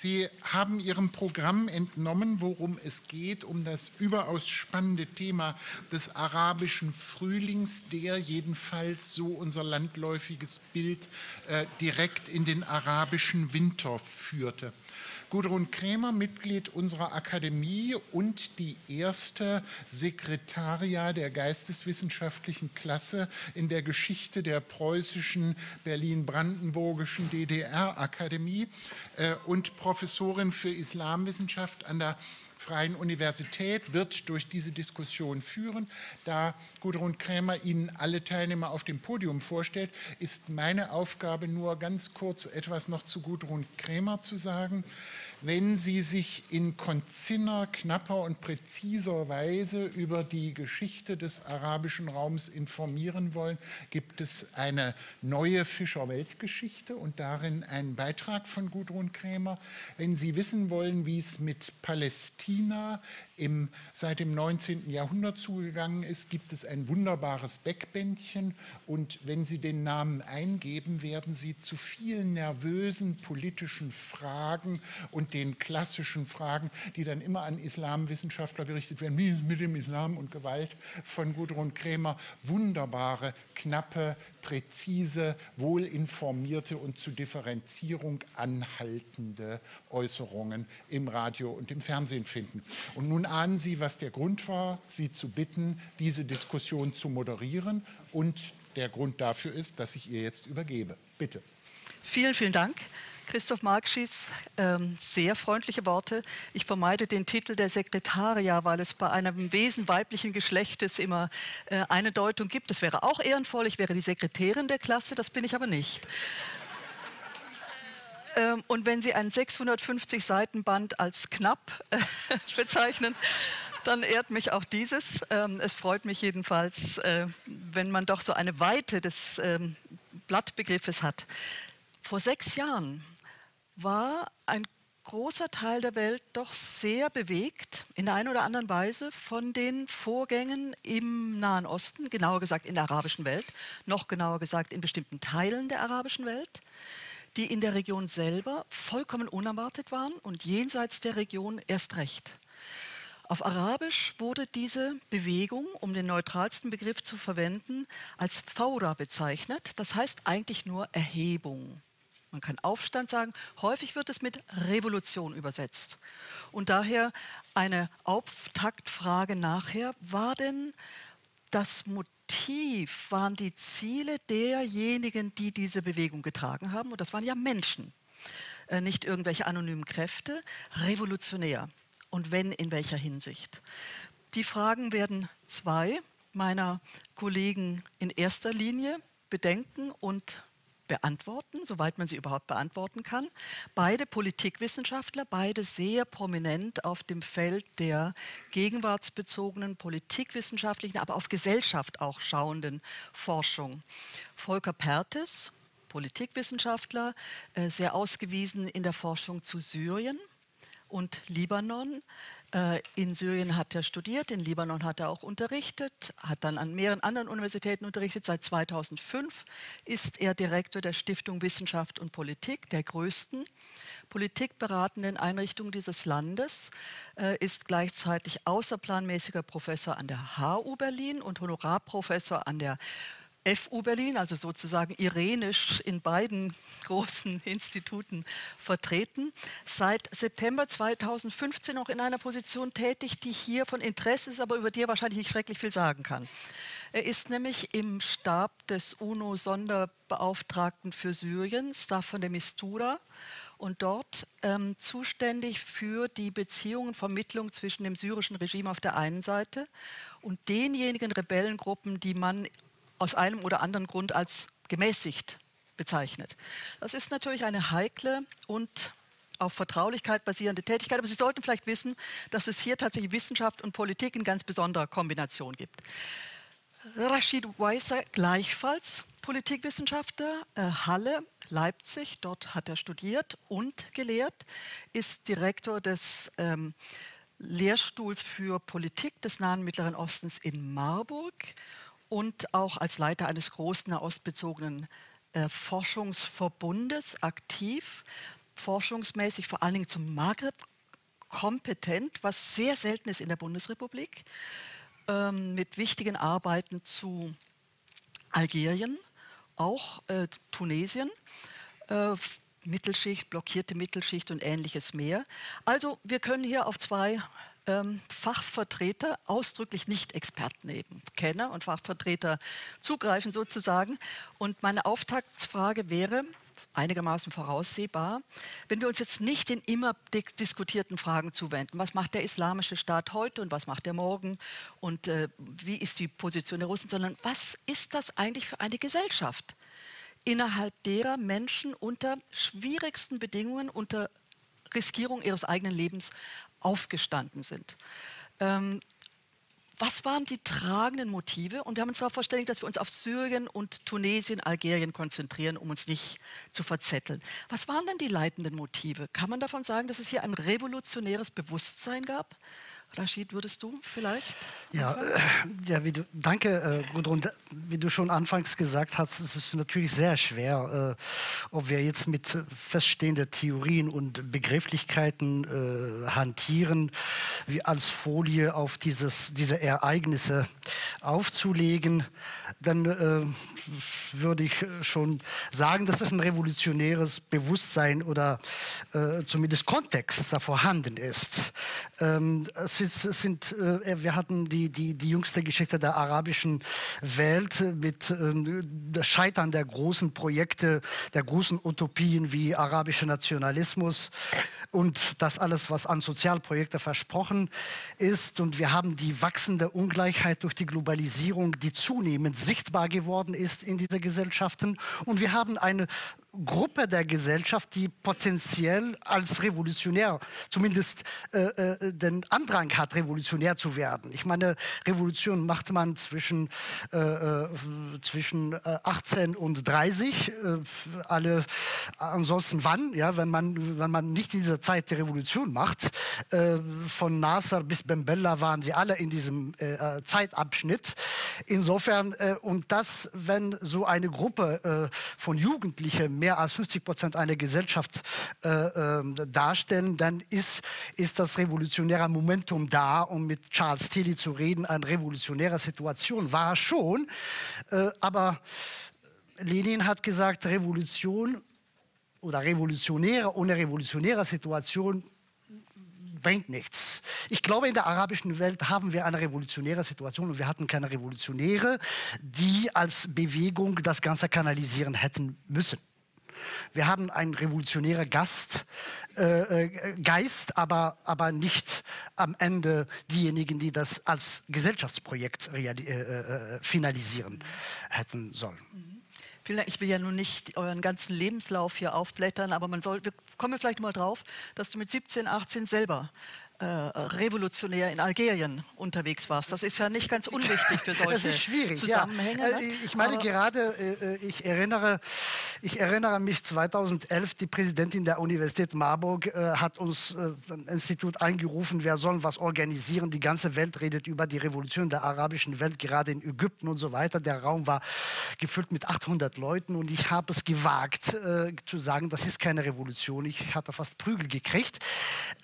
Sie haben Ihrem Programm entnommen, worum es geht, um das überaus spannende Thema des arabischen Frühlings, der jedenfalls so unser landläufiges Bild äh, direkt in den arabischen Winter führte. Gudrun Krämer, Mitglied unserer Akademie und die erste Sekretaria der geisteswissenschaftlichen Klasse in der Geschichte der preußischen Berlin-Brandenburgischen DDR-Akademie äh, und Professorin für Islamwissenschaft an der Freien Universität wird durch diese Diskussion führen. Da Gudrun Krämer Ihnen alle Teilnehmer auf dem Podium vorstellt, ist meine Aufgabe nur ganz kurz etwas noch zu Gudrun Krämer zu sagen. Wenn Sie sich in konziner, knapper und präziser Weise über die Geschichte des arabischen Raums informieren wollen, gibt es eine neue Fischer-Weltgeschichte und darin einen Beitrag von Gudrun Krämer. Wenn Sie wissen wollen, wie es mit Palästina im, seit dem 19. Jahrhundert zugegangen ist, gibt es ein wunderbares Backbändchen und wenn Sie den Namen eingeben, werden Sie zu vielen nervösen politischen Fragen und den klassischen Fragen, die dann immer an Islamwissenschaftler gerichtet werden, mit dem Islam und Gewalt von Gudrun Krämer, wunderbare, knappe, präzise, wohlinformierte und zu Differenzierung anhaltende Äußerungen im Radio und im Fernsehen finden. Und nun ahnen Sie, was der Grund war, Sie zu bitten, diese Diskussion zu moderieren. Und der Grund dafür ist, dass ich ihr jetzt übergebe. Bitte. Vielen, vielen Dank. Christoph Markschies, ähm, sehr freundliche Worte. Ich vermeide den Titel der Sekretaria, weil es bei einem Wesen weiblichen Geschlechtes immer äh, eine Deutung gibt. Das wäre auch ehrenvoll. Ich wäre die Sekretärin der Klasse, das bin ich aber nicht. Ähm, und wenn Sie ein 650 Seiten Band als knapp äh, bezeichnen, dann ehrt mich auch dieses. Ähm, es freut mich jedenfalls, äh, wenn man doch so eine Weite des ähm, Blattbegriffes hat. Vor sechs Jahren war ein großer Teil der Welt doch sehr bewegt, in der einen oder anderen Weise, von den Vorgängen im Nahen Osten, genauer gesagt in der arabischen Welt, noch genauer gesagt in bestimmten Teilen der arabischen Welt, die in der Region selber vollkommen unerwartet waren und jenseits der Region erst recht. Auf Arabisch wurde diese Bewegung, um den neutralsten Begriff zu verwenden, als Thawra bezeichnet. Das heißt eigentlich nur Erhebung. Man kann Aufstand sagen. Häufig wird es mit Revolution übersetzt. Und daher eine Auftaktfrage nachher. War denn das Motiv, waren die Ziele derjenigen, die diese Bewegung getragen haben, und das waren ja Menschen, äh, nicht irgendwelche anonymen Kräfte, revolutionär? Und wenn, in welcher Hinsicht? Die Fragen werden zwei meiner Kollegen in erster Linie bedenken und beantworten, soweit man sie überhaupt beantworten kann. Beide Politikwissenschaftler, beide sehr prominent auf dem Feld der gegenwartsbezogenen politikwissenschaftlichen, aber auf Gesellschaft auch schauenden Forschung. Volker Pertes, Politikwissenschaftler, äh, sehr ausgewiesen in der Forschung zu Syrien und Libanon, in Syrien hat er studiert, in Libanon hat er auch unterrichtet, hat dann an mehreren anderen Universitäten unterrichtet. Seit 2005 ist er Direktor der Stiftung Wissenschaft und Politik, der größten politikberatenden Einrichtung dieses Landes, äh, ist gleichzeitig außerplanmäßiger Professor an der HU Berlin und Honorarprofessor an der FU Berlin, also sozusagen irenisch in beiden großen Instituten vertreten. Seit September 2015 auch in einer Position tätig, die hier von Interesse ist, aber über die er wahrscheinlich nicht schrecklich viel sagen kann. Er ist nämlich im Stab des UNO-Sonderbeauftragten für Syrien, Staffan de Mistura, und dort ähm, zuständig für die Beziehungen, Vermittlung zwischen dem syrischen Regime auf der einen Seite und denjenigen Rebellengruppen, die man aus einem oder anderen Grund als gemäßigt bezeichnet. Das ist natürlich eine heikle und auf Vertraulichkeit basierende Tätigkeit, aber Sie sollten vielleicht wissen, dass es hier tatsächlich Wissenschaft und Politik in ganz besonderer Kombination gibt. Rashid Weiser gleichfalls Politikwissenschaftler, äh, Halle, Leipzig, dort hat er studiert und gelehrt, ist Direktor des ähm, Lehrstuhls für Politik des Nahen Mittleren Ostens in Marburg und auch als Leiter eines großen nahostbezogenen äh, Forschungsverbundes aktiv, forschungsmäßig vor allen Dingen zum Maghreb kompetent, was sehr selten ist in der Bundesrepublik, ähm, mit wichtigen Arbeiten zu Algerien, auch äh, Tunesien, äh, Mittelschicht, blockierte Mittelschicht und ähnliches mehr. Also wir können hier auf zwei ähm, Fachvertreter, ausdrücklich nicht Experten eben, Kenner und Fachvertreter zugreifen sozusagen. Und meine Auftaktsfrage wäre, einigermaßen voraussehbar. Wenn wir uns jetzt nicht den immer diskutierten Fragen zuwenden, was macht der islamische Staat heute und was macht er morgen und äh, wie ist die Position der Russen, sondern was ist das eigentlich für eine Gesellschaft, innerhalb derer Menschen unter schwierigsten Bedingungen, unter Riskierung ihres eigenen Lebens aufgestanden sind. Ähm, was waren die tragenden Motive? Und wir haben uns darauf verständigt, dass wir uns auf Syrien und Tunesien, Algerien konzentrieren, um uns nicht zu verzetteln. Was waren denn die leitenden Motive? Kann man davon sagen, dass es hier ein revolutionäres Bewusstsein gab? Rashid, würdest du vielleicht? Ja, äh, ja wie du, danke, äh, Gudrun. Wie du schon anfangs gesagt hast, es ist natürlich sehr schwer, äh, ob wir jetzt mit feststehenden Theorien und Begrifflichkeiten äh, hantieren, wie als Folie auf dieses, diese Ereignisse aufzulegen. Dann äh, würde ich schon sagen, dass es ein revolutionäres Bewusstsein oder äh, zumindest Kontext da vorhanden ist. Ähm, es ist, sind, äh, wir hatten die, die, die jüngste Geschichte der arabischen Welt mit ähm, das Scheitern der großen Projekte, der großen Utopien wie arabischer Nationalismus und das alles, was an Sozialprojekte versprochen ist. Und wir haben die wachsende Ungleichheit durch die Globalisierung, die zunehmend sichtbar geworden ist in diese Gesellschaften. Und wir haben eine Gruppe der Gesellschaft, die potenziell als revolutionär, zumindest äh, äh, den Andrang hat, revolutionär zu werden. Ich meine, Revolution macht man zwischen, äh, äh zwischen 18 äh, und 30. Äh, alle, ansonsten wann? Ja, wenn man, wenn man nicht in dieser Zeit die Revolution macht. von Nasser bis Ben Bella waren sie alle in diesem Zeitabschnitt. Insofern, und das, wenn so eine Gruppe von Jugendlichen mehr als 50 Prozent einer Gesellschaft äh, äh, darstellen, dann ist, ist das revolutionäre Momentum da, um mit Charles Tilly zu reden, eine revolutionäre Situation war schon. Äh, aber Lenin hat gesagt, Revolution oder Revolutionäre ohne revolutionäre Situation bringt nichts. Ich glaube, in der arabischen Welt haben wir eine revolutionäre Situation und wir hatten keine Revolutionäre, die als Bewegung das Ganze kanalisieren hätten müssen. Wir haben einen revolutionären Gast, äh, äh, Geist, aber, aber nicht am Ende diejenigen, die das als Gesellschaftsprojekt äh, äh, finalisieren hätten sollen. Ich will ja nun nicht euren ganzen Lebenslauf hier aufblättern, aber man soll, wir kommen vielleicht mal drauf, dass du mit 17, 18 selber äh, revolutionär in Algerien unterwegs warst. Das ist ja nicht ganz unwichtig für solche Zusammenhänge. Ja. Ne? Äh, ich meine Aber gerade, äh, ich erinnere, ich erinnere mich 2011, die Präsidentin der Universität Marburg hat uns ein Institut eingerufen, wir sollen was organisieren. Die ganze Welt redet über die Revolution der arabischen Welt, gerade in Ägypten und so weiter. Der Raum war gefüllt mit 800 Leuten und ich habe es gewagt zu sagen, das ist keine Revolution. Ich hatte fast Prügel gekriegt.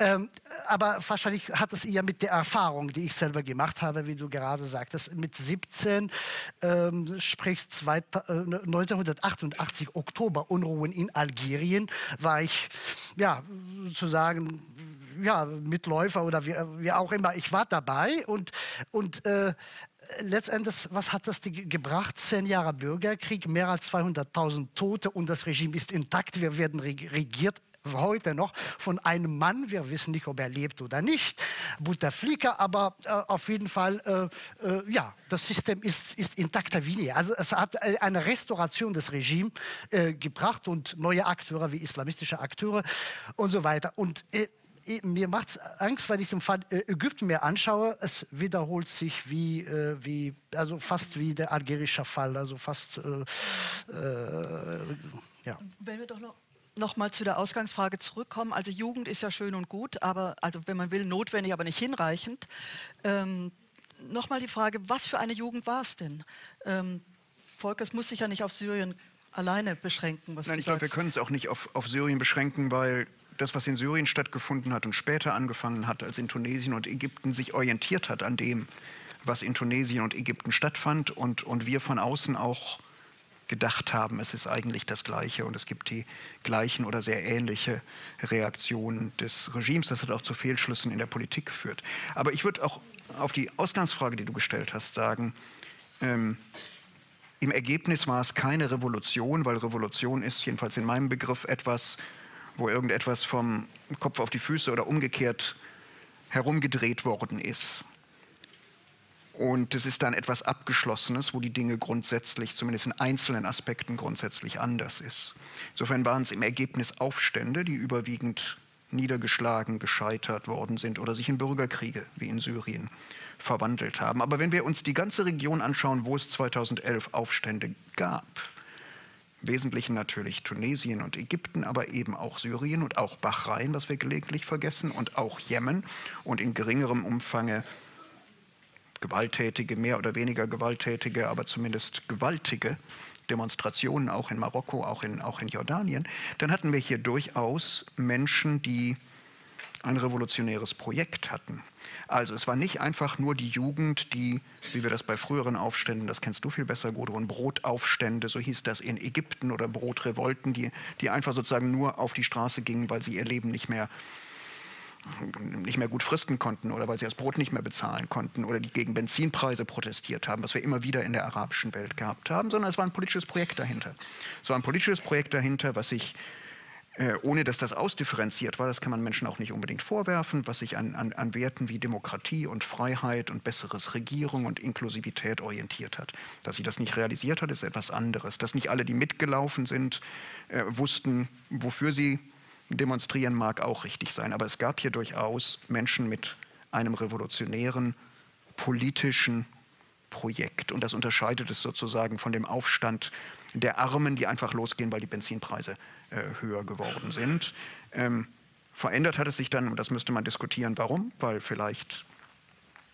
Ähm, aber wahrscheinlich hat es eher mit der Erfahrung, die ich selber gemacht habe, wie du gerade sagtest. Mit 17, ähm, sprich zwei, äh, 1988 Oktober Unruhen in Algerien, war ich, ja, sozusagen, ja, Mitläufer oder wie, wie auch immer. Ich war dabei und, und äh, letztendlich, was hat das gebracht? Zehn Jahre Bürgerkrieg, mehr als 200.000 Tote und das Regime ist intakt. Wir werden regiert heute noch von einem Mann, wir wissen nicht, ob er lebt oder nicht, Bouteflika, aber äh, auf jeden Fall, äh, äh, ja, das System ist, ist intakter wie nie. Also es hat äh, eine Restauration des Regimes äh, gebracht und neue Akteure wie islamistische Akteure und so weiter. Und äh, mir macht es Angst, wenn ich den Fall Ägypten mir anschaue. Es wiederholt sich wie, wie also fast wie der algerische Fall, also fast äh, äh, ja. Wenn wir doch noch noch mal zu der Ausgangsfrage zurückkommen. Also Jugend ist ja schön und gut, aber also wenn man will notwendig, aber nicht hinreichend. Ähm, noch mal die Frage: Was für eine Jugend war es denn? Ähm, Volker, es muss sich ja nicht auf Syrien alleine beschränken. Nein, ich glaube, wir können es auch nicht auf, auf Syrien beschränken, weil das, was in Syrien stattgefunden hat und später angefangen hat, als in Tunesien und Ägypten sich orientiert hat an dem, was in Tunesien und Ägypten stattfand und, und wir von außen auch gedacht haben, es ist eigentlich das Gleiche und es gibt die gleichen oder sehr ähnliche Reaktionen des Regimes. Das hat auch zu Fehlschlüssen in der Politik geführt. Aber ich würde auch auf die Ausgangsfrage, die du gestellt hast, sagen, ähm, im Ergebnis war es keine Revolution, weil Revolution ist jedenfalls in meinem Begriff etwas, wo irgendetwas vom Kopf auf die Füße oder umgekehrt herumgedreht worden ist. Und es ist dann etwas Abgeschlossenes, wo die Dinge grundsätzlich, zumindest in einzelnen Aspekten grundsätzlich anders ist. Insofern waren es im Ergebnis Aufstände, die überwiegend niedergeschlagen, gescheitert worden sind oder sich in Bürgerkriege wie in Syrien verwandelt haben. Aber wenn wir uns die ganze Region anschauen, wo es 2011 Aufstände gab, Wesentlichen natürlich Tunesien und Ägypten, aber eben auch Syrien und auch Bahrain, was wir gelegentlich vergessen, und auch Jemen und in geringerem Umfange gewalttätige, mehr oder weniger gewalttätige, aber zumindest gewaltige Demonstrationen, auch in Marokko, auch in, auch in Jordanien, dann hatten wir hier durchaus Menschen, die ein revolutionäres Projekt hatten. Also es war nicht einfach nur die Jugend, die, wie wir das bei früheren Aufständen, das kennst du viel besser, Gudrun, Brotaufstände, so hieß das in Ägypten oder Brotrevolten, die, die einfach sozusagen nur auf die Straße gingen, weil sie ihr Leben nicht mehr nicht mehr gut fristen konnten oder weil sie das Brot nicht mehr bezahlen konnten oder die gegen Benzinpreise protestiert haben, was wir immer wieder in der arabischen Welt gehabt haben, sondern es war ein politisches Projekt dahinter. Es war ein politisches Projekt dahinter, was sich äh, ohne dass das ausdifferenziert war, das kann man Menschen auch nicht unbedingt vorwerfen, was sich an, an, an, Werten wie Demokratie und Freiheit und besseres Regierung und Inklusivität orientiert hat. Dass sie das nicht realisiert hat, ist etwas anderes. Dass nicht alle, die mitgelaufen sind, äh, wussten, wofür sie demonstrieren, mag auch richtig sein. Aber es gab hier durchaus Menschen mit einem revolutionären politischen Projekt. Und das unterscheidet es sozusagen von dem Aufstand der Armen, die einfach losgehen, weil die Benzinpreise äh, höher geworden sind. Ähm, verändert hat es sich dann, und das müsste man diskutieren, warum, weil vielleicht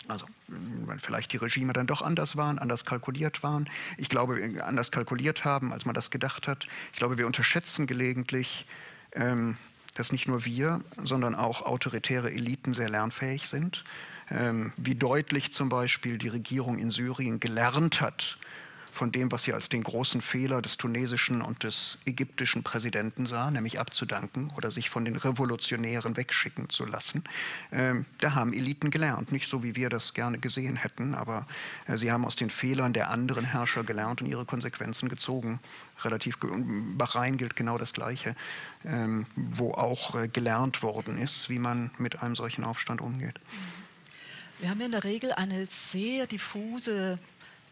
also weil vielleicht die Regime dann doch anders waren, anders kalkuliert waren. Ich glaube, anders kalkuliert haben, als man das gedacht hat. Ich glaube, wir unterschätzen gelegentlich, ähm, dass nicht nur wir, sondern auch autoritäre Eliten sehr lernfähig sind. Ähm, wie deutlich zum Beispiel die Regierung in Syrien gelernt hat, von dem, was sie als den großen Fehler des tunesischen und des ägyptischen Präsidenten sah, nämlich abzudanken oder sich von den Revolutionären wegschicken zu lassen. Ähm, da haben Eliten gelernt, nicht so wie wir das gerne gesehen hätten, aber äh, sie haben aus den Fehlern der anderen Herrscher gelernt und ihre Konsequenzen gezogen. Relativ Bahrain gilt genau das Gleiche, ähm, wo auch äh, gelernt worden ist, wie man mit einem solchen Aufstand umgeht. Wir haben in der Regel eine sehr diffuse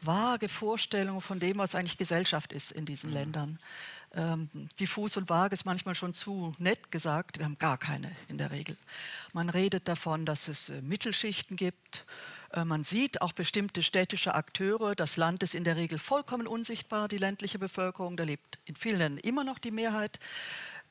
vage Vorstellung von dem, was eigentlich Gesellschaft ist in diesen mhm. Ländern. Ähm, diffus und vage ist manchmal schon zu nett gesagt. Wir haben gar keine in der Regel. Man redet davon, dass es äh, Mittelschichten gibt. Äh, man sieht auch bestimmte städtische Akteure. Das Land ist in der Regel vollkommen unsichtbar, die ländliche Bevölkerung. Da lebt in vielen Ländern immer noch die Mehrheit.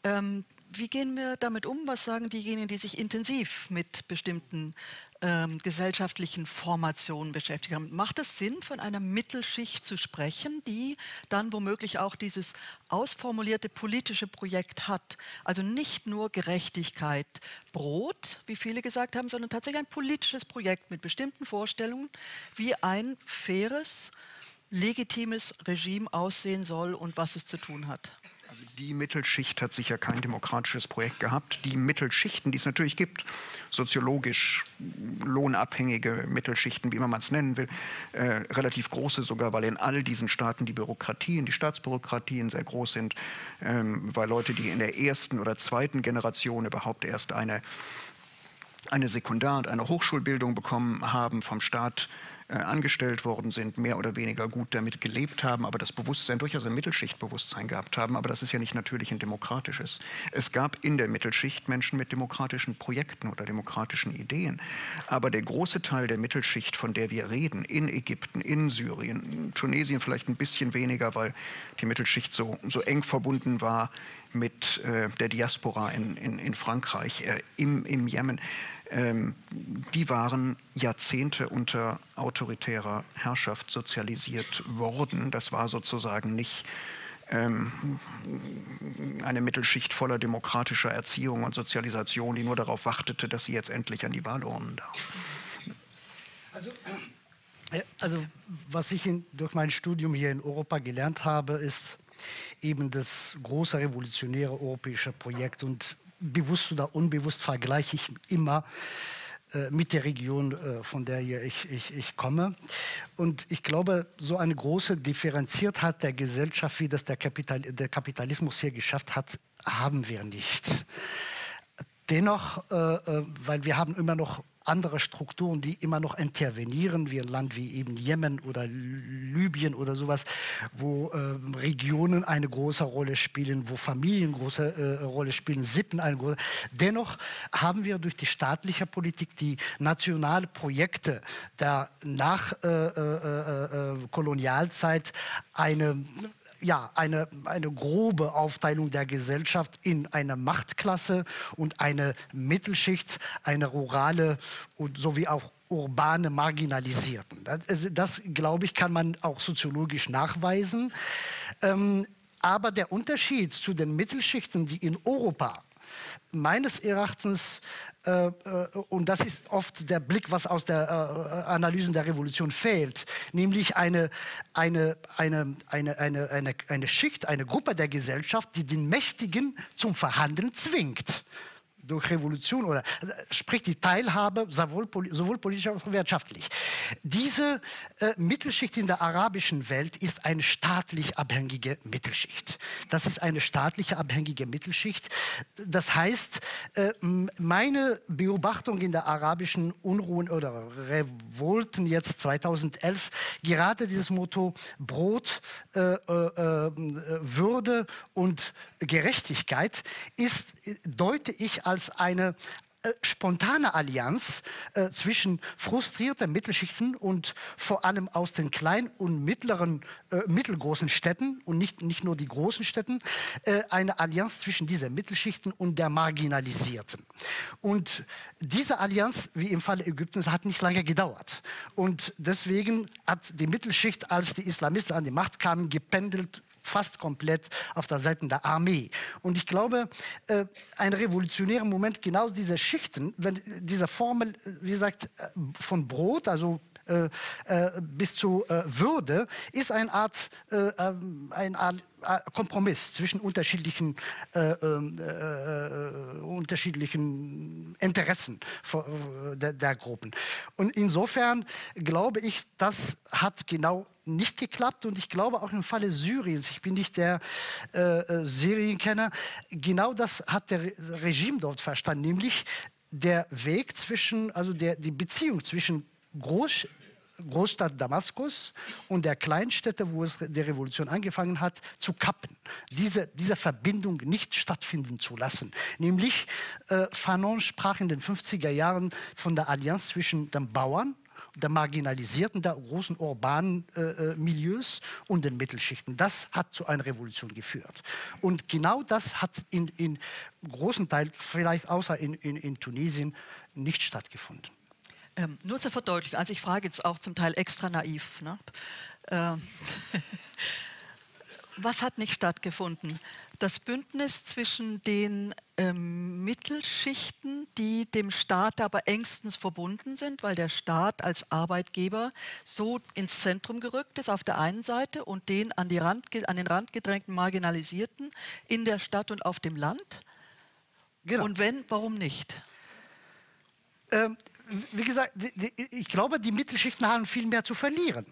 Ähm, wie gehen wir damit um? Was sagen diejenigen, die sich intensiv mit bestimmten ähm, gesellschaftlichen Formationen beschäftigt haben? Macht es Sinn, von einer Mittelschicht zu sprechen, die dann womöglich auch dieses ausformulierte politische Projekt hat? Also nicht nur Gerechtigkeit, Brot, wie viele gesagt haben, sondern tatsächlich ein politisches Projekt mit bestimmten Vorstellungen, wie ein faires, legitimes Regime aussehen soll und was es zu tun hat. Also die Mittelschicht hat sicher kein demokratisches Projekt gehabt. Die Mittelschichten, die es natürlich gibt, soziologisch lohnabhängige Mittelschichten, wie immer man es nennen will, äh, relativ große sogar, weil in all diesen Staaten die Bürokratien, die Staatsbürokratien sehr groß sind, ähm, weil Leute, die in der ersten oder zweiten Generation überhaupt erst eine, eine Sekundar- und eine Hochschulbildung bekommen haben vom Staat, äh, angestellt worden sind, mehr oder weniger gut damit gelebt haben, aber das Bewusstsein durchaus ein Mittelschichtbewusstsein gehabt haben. Aber das ist ja nicht natürlich ein demokratisches. Es gab in der Mittelschicht Menschen mit demokratischen Projekten oder demokratischen Ideen. Aber der große Teil der Mittelschicht, von der wir reden, in Ägypten, in Syrien, in Tunesien vielleicht ein bisschen weniger, weil die Mittelschicht so, so eng verbunden war mit äh, der Diaspora in, in, in Frankreich, äh, im, im Jemen, ähm, die waren Jahrzehnte unter autoritärer Herrschaft sozialisiert worden. Das war sozusagen nicht ähm, eine Mittelschicht voller demokratischer Erziehung und Sozialisation, die nur darauf wartete, dass sie jetzt endlich an die Wahlurnen darf. Also, äh, also was ich in, durch mein Studium hier in Europa gelernt habe, ist eben das große revolutionäre europäische Projekt. Und bewusst oder unbewusst vergleiche ich immer äh, mit der Region, äh, von der ich, ich, ich komme. Und ich glaube, so eine große Differenziertheit der Gesellschaft, wie das der, Kapital, der Kapitalismus hier geschafft hat, haben wir nicht. Dennoch, äh, äh weil wir haben immer noch andere Strukturen, die immer noch intervenieren, wie ein Land wie eben Jemen oder Libyen oder sowas, wo äh, Regionen eine große Rolle spielen, wo Familien große äh, Rolle spielen, Sippen eine große. Dennoch haben wir durch die staatliche Politik die nationalen Projekte der nach äh, äh, äh Kolonialzeit eine ja, eine, eine grobe Aufteilung der Gesellschaft in eine Machtklasse und eine Mittelschicht, eine rurale und sowie auch urbane Marginalisierten. Das, das glaube ich, kann man auch soziologisch nachweisen. Ähm, aber der Unterschied zu den Mittelschichten, die in Europa meines Erachtens äh, äh, und das ist oft der Blick, was aus der äh, Analysen der Revolution fehlt, nämlich eine, eine, eine, eine, eine, eine, eine Schicht, eine Gruppe der Gesellschaft, die den Mächtigen zum Verhandeln zwingt durch Revolution oder also, sprich die Teilhabe sowohl, sowohl politisch als auch wirtschaftlich. Diese äh, Mittelschicht in der arabischen Welt ist eine staatlich abhängige Mittelschicht. Das ist eine staatliche abhängige Mittelschicht. Das heißt, äh, meine Beobachtung in der arabischen Unruhen oder Revolten jetzt 2011, gerade dieses Motto Brot, äh, äh, äh Würde und Gerechtigkeit ist, deute ich als eine äh, spontane Allianz äh, zwischen frustrierten Mittelschichten und vor allem aus den kleinen und mittleren, äh, mittelgroßen Städten und nicht, nicht nur die großen Städten, äh, eine Allianz zwischen dieser Mittelschichten und der Marginalisierten. Und diese Allianz, wie im Falle Ägyptens, hat nicht lange gedauert. Und deswegen hat die Mittelschicht, als die Islamisten an die Macht kamen, gependelt fast komplett auf der Seite der Armee. Und ich glaube, äh, ein revolutionärer Moment genau dieser Schichten, wenn diese Formel, äh, wie gesagt, äh, von Brot, also äh, äh, bis zu äh, Würde, ist eine Art, eine Art Kompromiss zwischen unterschiedlichen, äh, ähm, äh, unterschiedlichen Interessen der, der, Gruppen. Und insofern glaube ich, das hat genau nicht geklappt und ich glaube auch im Falle Syriens, ich bin nicht der äh, Syrienkenner, genau das hat der Regime dort verstanden, nämlich der Weg zwischen, also der, die Beziehung zwischen Groß, Großstadt Damaskus und der Kleinstädte, wo es die Revolution angefangen hat, zu kappen. Diese, diese Verbindung nicht stattfinden zu lassen. Nämlich, äh, Fanon sprach in den 50er Jahren von der Allianz zwischen den Bauern, der marginalisierten, der großen urbanen äh, äh, Milieus und den Mittelschichten. Das hat zu einer Revolution geführt. Und genau das hat in, in großen Teil, vielleicht außer in, in, in Tunesien, nicht stattgefunden. Ähm, nur zur Verdeutlichung, also ich frage jetzt auch zum Teil extra naiv. Ne? Ähm, was hat nicht stattgefunden? Das Bündnis zwischen den ähm, Mittelschichten, die dem Staat aber engstens verbunden sind, weil der Staat als Arbeitgeber so ins Zentrum gerückt ist auf der einen Seite und den an, die Rand, an den Rand gedrängten Marginalisierten in der Stadt und auf dem Land. Genau. Und wenn, warum nicht? Ähm, wie gesagt, ich glaube, die Mittelschichten haben viel mehr zu verlieren.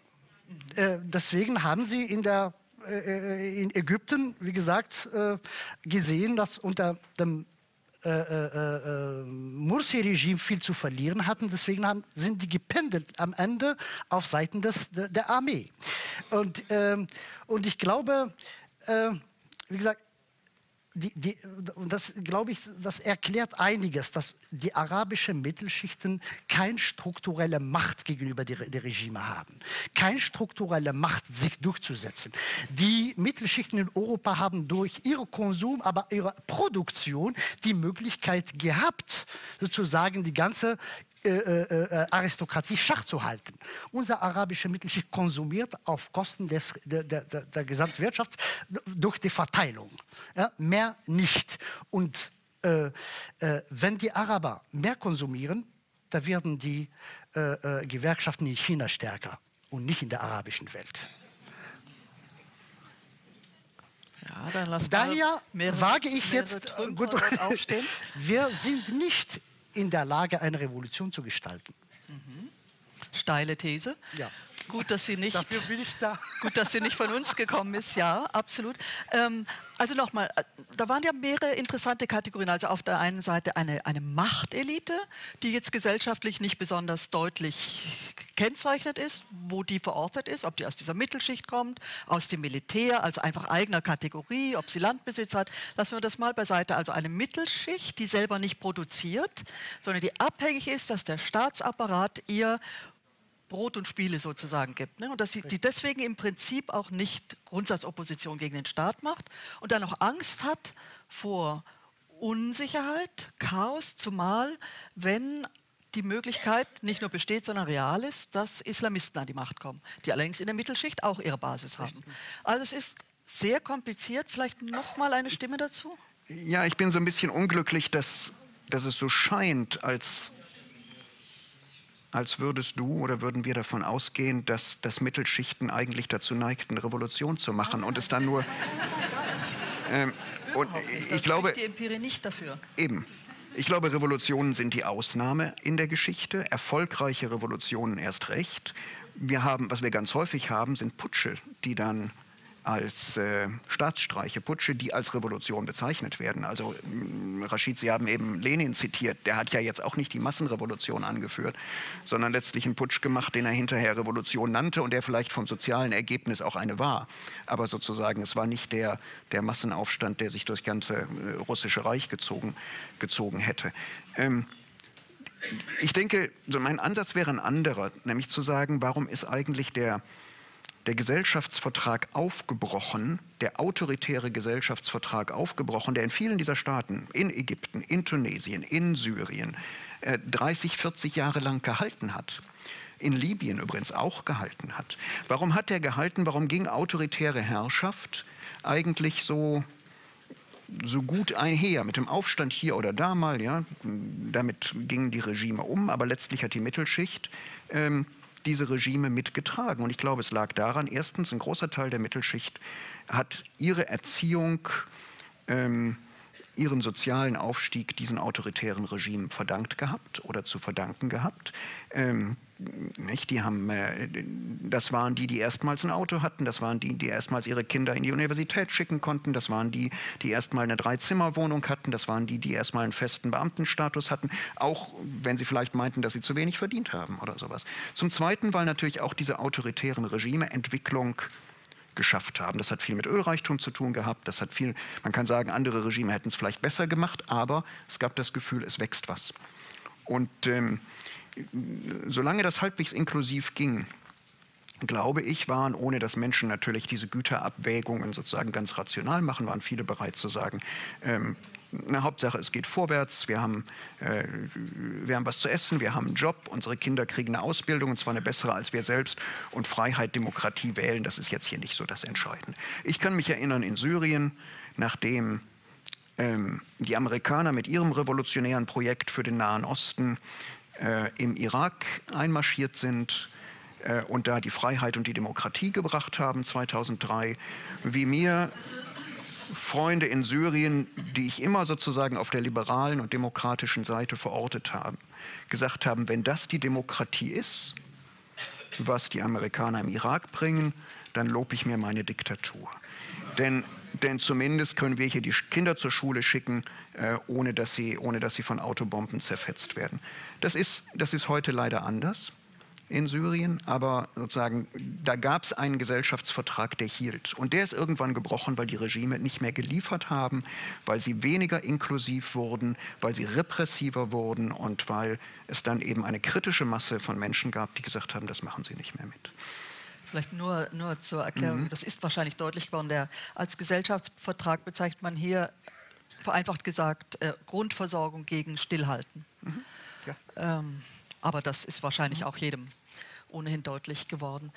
Äh, deswegen haben sie in, der, äh, in Ägypten, wie gesagt, äh, gesehen, dass unter dem äh, äh, Mursi-Regime viel zu verlieren hatten. Deswegen haben, sind die gependelt am Ende auf Seiten des, der Armee. Und, ähm, und ich glaube, äh, wie gesagt, die, die, das glaube ich, das erklärt einiges, dass die arabischen Mittelschichten keine strukturelle Macht gegenüber der, der Regime haben, keine strukturelle Macht, sich durchzusetzen. Die Mittelschichten in Europa haben durch ihren Konsum, aber ihre Produktion die Möglichkeit gehabt, sozusagen die ganze äh, äh, äh, Aristokratie Schach zu halten. Unser arabische Mittelschicht konsumiert auf Kosten des, der, der, der Gesamtwirtschaft durch die Verteilung. Ja, mehr nicht. Und äh, wenn die Araber mehr konsumieren, da werden die Gewerkschaften in China stärker und nicht in der arabischen Welt. Ja, Daher wage ich jetzt, gut, wir sind nicht in der Lage, eine Revolution zu gestalten. Mhm. Steile These. Ja. Gut, dass sie nicht. Dafür bin ich da. Gut, dass sie nicht von uns gekommen ist. Ja, absolut. Ähm, also nochmal, äh, da waren ja mehrere interessante Kategorien. Also auf der einen Seite eine, eine Machtelite, die jetzt gesellschaftlich nicht besonders deutlich kennzeichnet ist, wo die verortet ist, ob die aus dieser Mittelschicht kommt, aus dem Militär, also einfach eigener Kategorie, ob sie Landbesitz hat. Lassen wir das mal beiseite. Also eine Mittelschicht, die selber nicht produziert, sondern die abhängig ist, dass der Staatsapparat ihr Brot und Spiele sozusagen gibt. Ne? Und dass sie die deswegen im Prinzip auch nicht Grundsatzopposition gegen den Staat macht und dann auch Angst hat vor Unsicherheit, Chaos, zumal wenn die Möglichkeit nicht nur besteht, sondern real ist, dass Islamisten an die Macht kommen, die allerdings in der Mittelschicht auch ihre Basis haben. Also es ist sehr kompliziert. Vielleicht noch mal eine Stimme dazu? Ja, ich bin so ein bisschen unglücklich, dass, dass es so scheint, als als würdest du oder würden wir davon ausgehen, dass, dass Mittelschichten eigentlich dazu neigten, Revolution zu machen und es dann nur. Ähm, und ich glaube. die Empirie nicht dafür. Eben. Ich glaube, Revolutionen sind die Ausnahme in der Geschichte, erfolgreiche Revolutionen erst recht. Wir haben, was wir ganz häufig haben, sind Putsche, die dann als äh, Staatsstreiche, Putsche, die als Revolution bezeichnet werden. Also mh, Rashid, Sie haben eben Lenin zitiert, der hat ja jetzt auch nicht die Massenrevolution angeführt, sondern letztlich einen Putsch gemacht, den er hinterher Revolution nannte und der vielleicht vom sozialen Ergebnis auch eine war. Aber sozusagen, es war nicht der, der Massenaufstand, der sich durchs ganze äh, russische Reich gezogen, gezogen hätte. Ähm, ich denke, mein Ansatz wäre ein anderer, nämlich zu sagen, warum ist eigentlich der der Gesellschaftsvertrag aufgebrochen, der autoritäre Gesellschaftsvertrag aufgebrochen, der in vielen dieser Staaten, in Ägypten, in Tunesien, in Syrien, 30, äh, 40 Jahre lang gehalten hat. In Libyen übrigens auch gehalten hat. Warum hat er gehalten? Warum ging autoritäre Herrschaft eigentlich so so gut einher mit dem Aufstand hier oder da mal, ja, damit gingen die Regime um, aber letztlich hat die Mittelschicht ähm, diese Regime mitgetragen. Und ich glaube, es lag daran, erstens, ein großer Teil der Mittelschicht hat ihre Erziehung, ähm, ihren sozialen Aufstieg diesen autoritären Regimen verdankt gehabt oder zu verdanken gehabt. Ähm, nicht? Die haben, äh, das waren die, die erstmals ein Auto hatten, das waren die, die erstmals ihre Kinder in die Universität schicken konnten, das waren die, die erstmal eine Dreizimmerwohnung hatten, das waren die, die erstmal einen festen Beamtenstatus hatten, auch wenn sie vielleicht meinten, dass sie zu wenig verdient haben oder sowas. Zum Zweiten, weil natürlich auch diese autoritären Regime Entwicklung geschafft haben. Das hat viel mit Ölreichtum zu tun gehabt. Das hat viel, man kann sagen, andere Regime hätten es vielleicht besser gemacht, aber es gab das Gefühl, es wächst was. Und ähm, solange das halbwegs inklusiv ging, glaube ich, waren, ohne dass Menschen natürlich diese Güterabwägungen sozusagen ganz rational machen, waren viele bereit zu sagen, ähm, eine Hauptsache, es geht vorwärts, wir haben, äh, wir haben was zu essen, wir haben einen Job, unsere Kinder kriegen eine Ausbildung, und zwar eine bessere als wir selbst. Und Freiheit, Demokratie wählen, das ist jetzt hier nicht so das Entscheidende. Ich kann mich erinnern, in Syrien, nachdem ähm, die Amerikaner mit ihrem revolutionären Projekt für den Nahen Osten äh, im Irak einmarschiert sind äh, und da die Freiheit und die Demokratie gebracht haben 2003, wie mir Freunde in Syrien, die ich immer sozusagen auf der liberalen und demokratischen Seite verortet habe, gesagt haben, wenn das die Demokratie ist, was die Amerikaner im Irak bringen, dann lobe ich mir meine Diktatur. Denn denn zumindest können wir hier die Kinder zur Schule schicken, äh, ohne, dass sie, ohne dass sie von Autobomben zerfetzt werden. Das ist, das ist heute leider anders in Syrien, aber sozusagen da gab es einen Gesellschaftsvertrag, der hielt. Und der ist irgendwann gebrochen, weil die Regime nicht mehr geliefert haben, weil sie weniger inklusiv wurden, weil sie repressiver wurden und weil es dann eben eine kritische Masse von Menschen gab, die gesagt haben, das machen sie nicht mehr mit. Vielleicht nur, nur zur Erklärung, mhm. das ist wahrscheinlich deutlich geworden. Der, als Gesellschaftsvertrag bezeichnet man hier vereinfacht gesagt äh, Grundversorgung gegen Stillhalten. Mhm. Ja. Ähm, aber das ist wahrscheinlich auch jedem ohnehin deutlich geworden.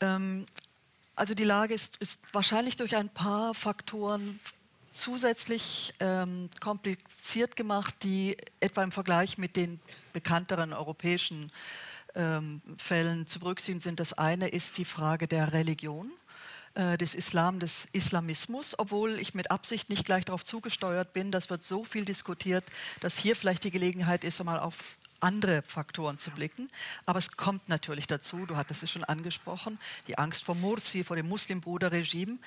Ähm, also die Lage ist, ist, wahrscheinlich durch ein paar Faktoren zusätzlich ähm, kompliziert gemacht, die etwa im Vergleich mit den bekannteren europäischen ähm, Fällen zu berücksichtigen sind. Das eine ist die Frage der Religion äh, des Islam, des Islamismus, obwohl ich mit Absicht nicht gleich darauf zugesteuert bin. Das wird so viel diskutiert, dass hier vielleicht die Gelegenheit ist, einmal auf andere Faktoren zu blicken. Aber es kommt natürlich dazu, du hattest es schon angesprochen, die Angst vor Mursi, vor dem Muslimbruderregime.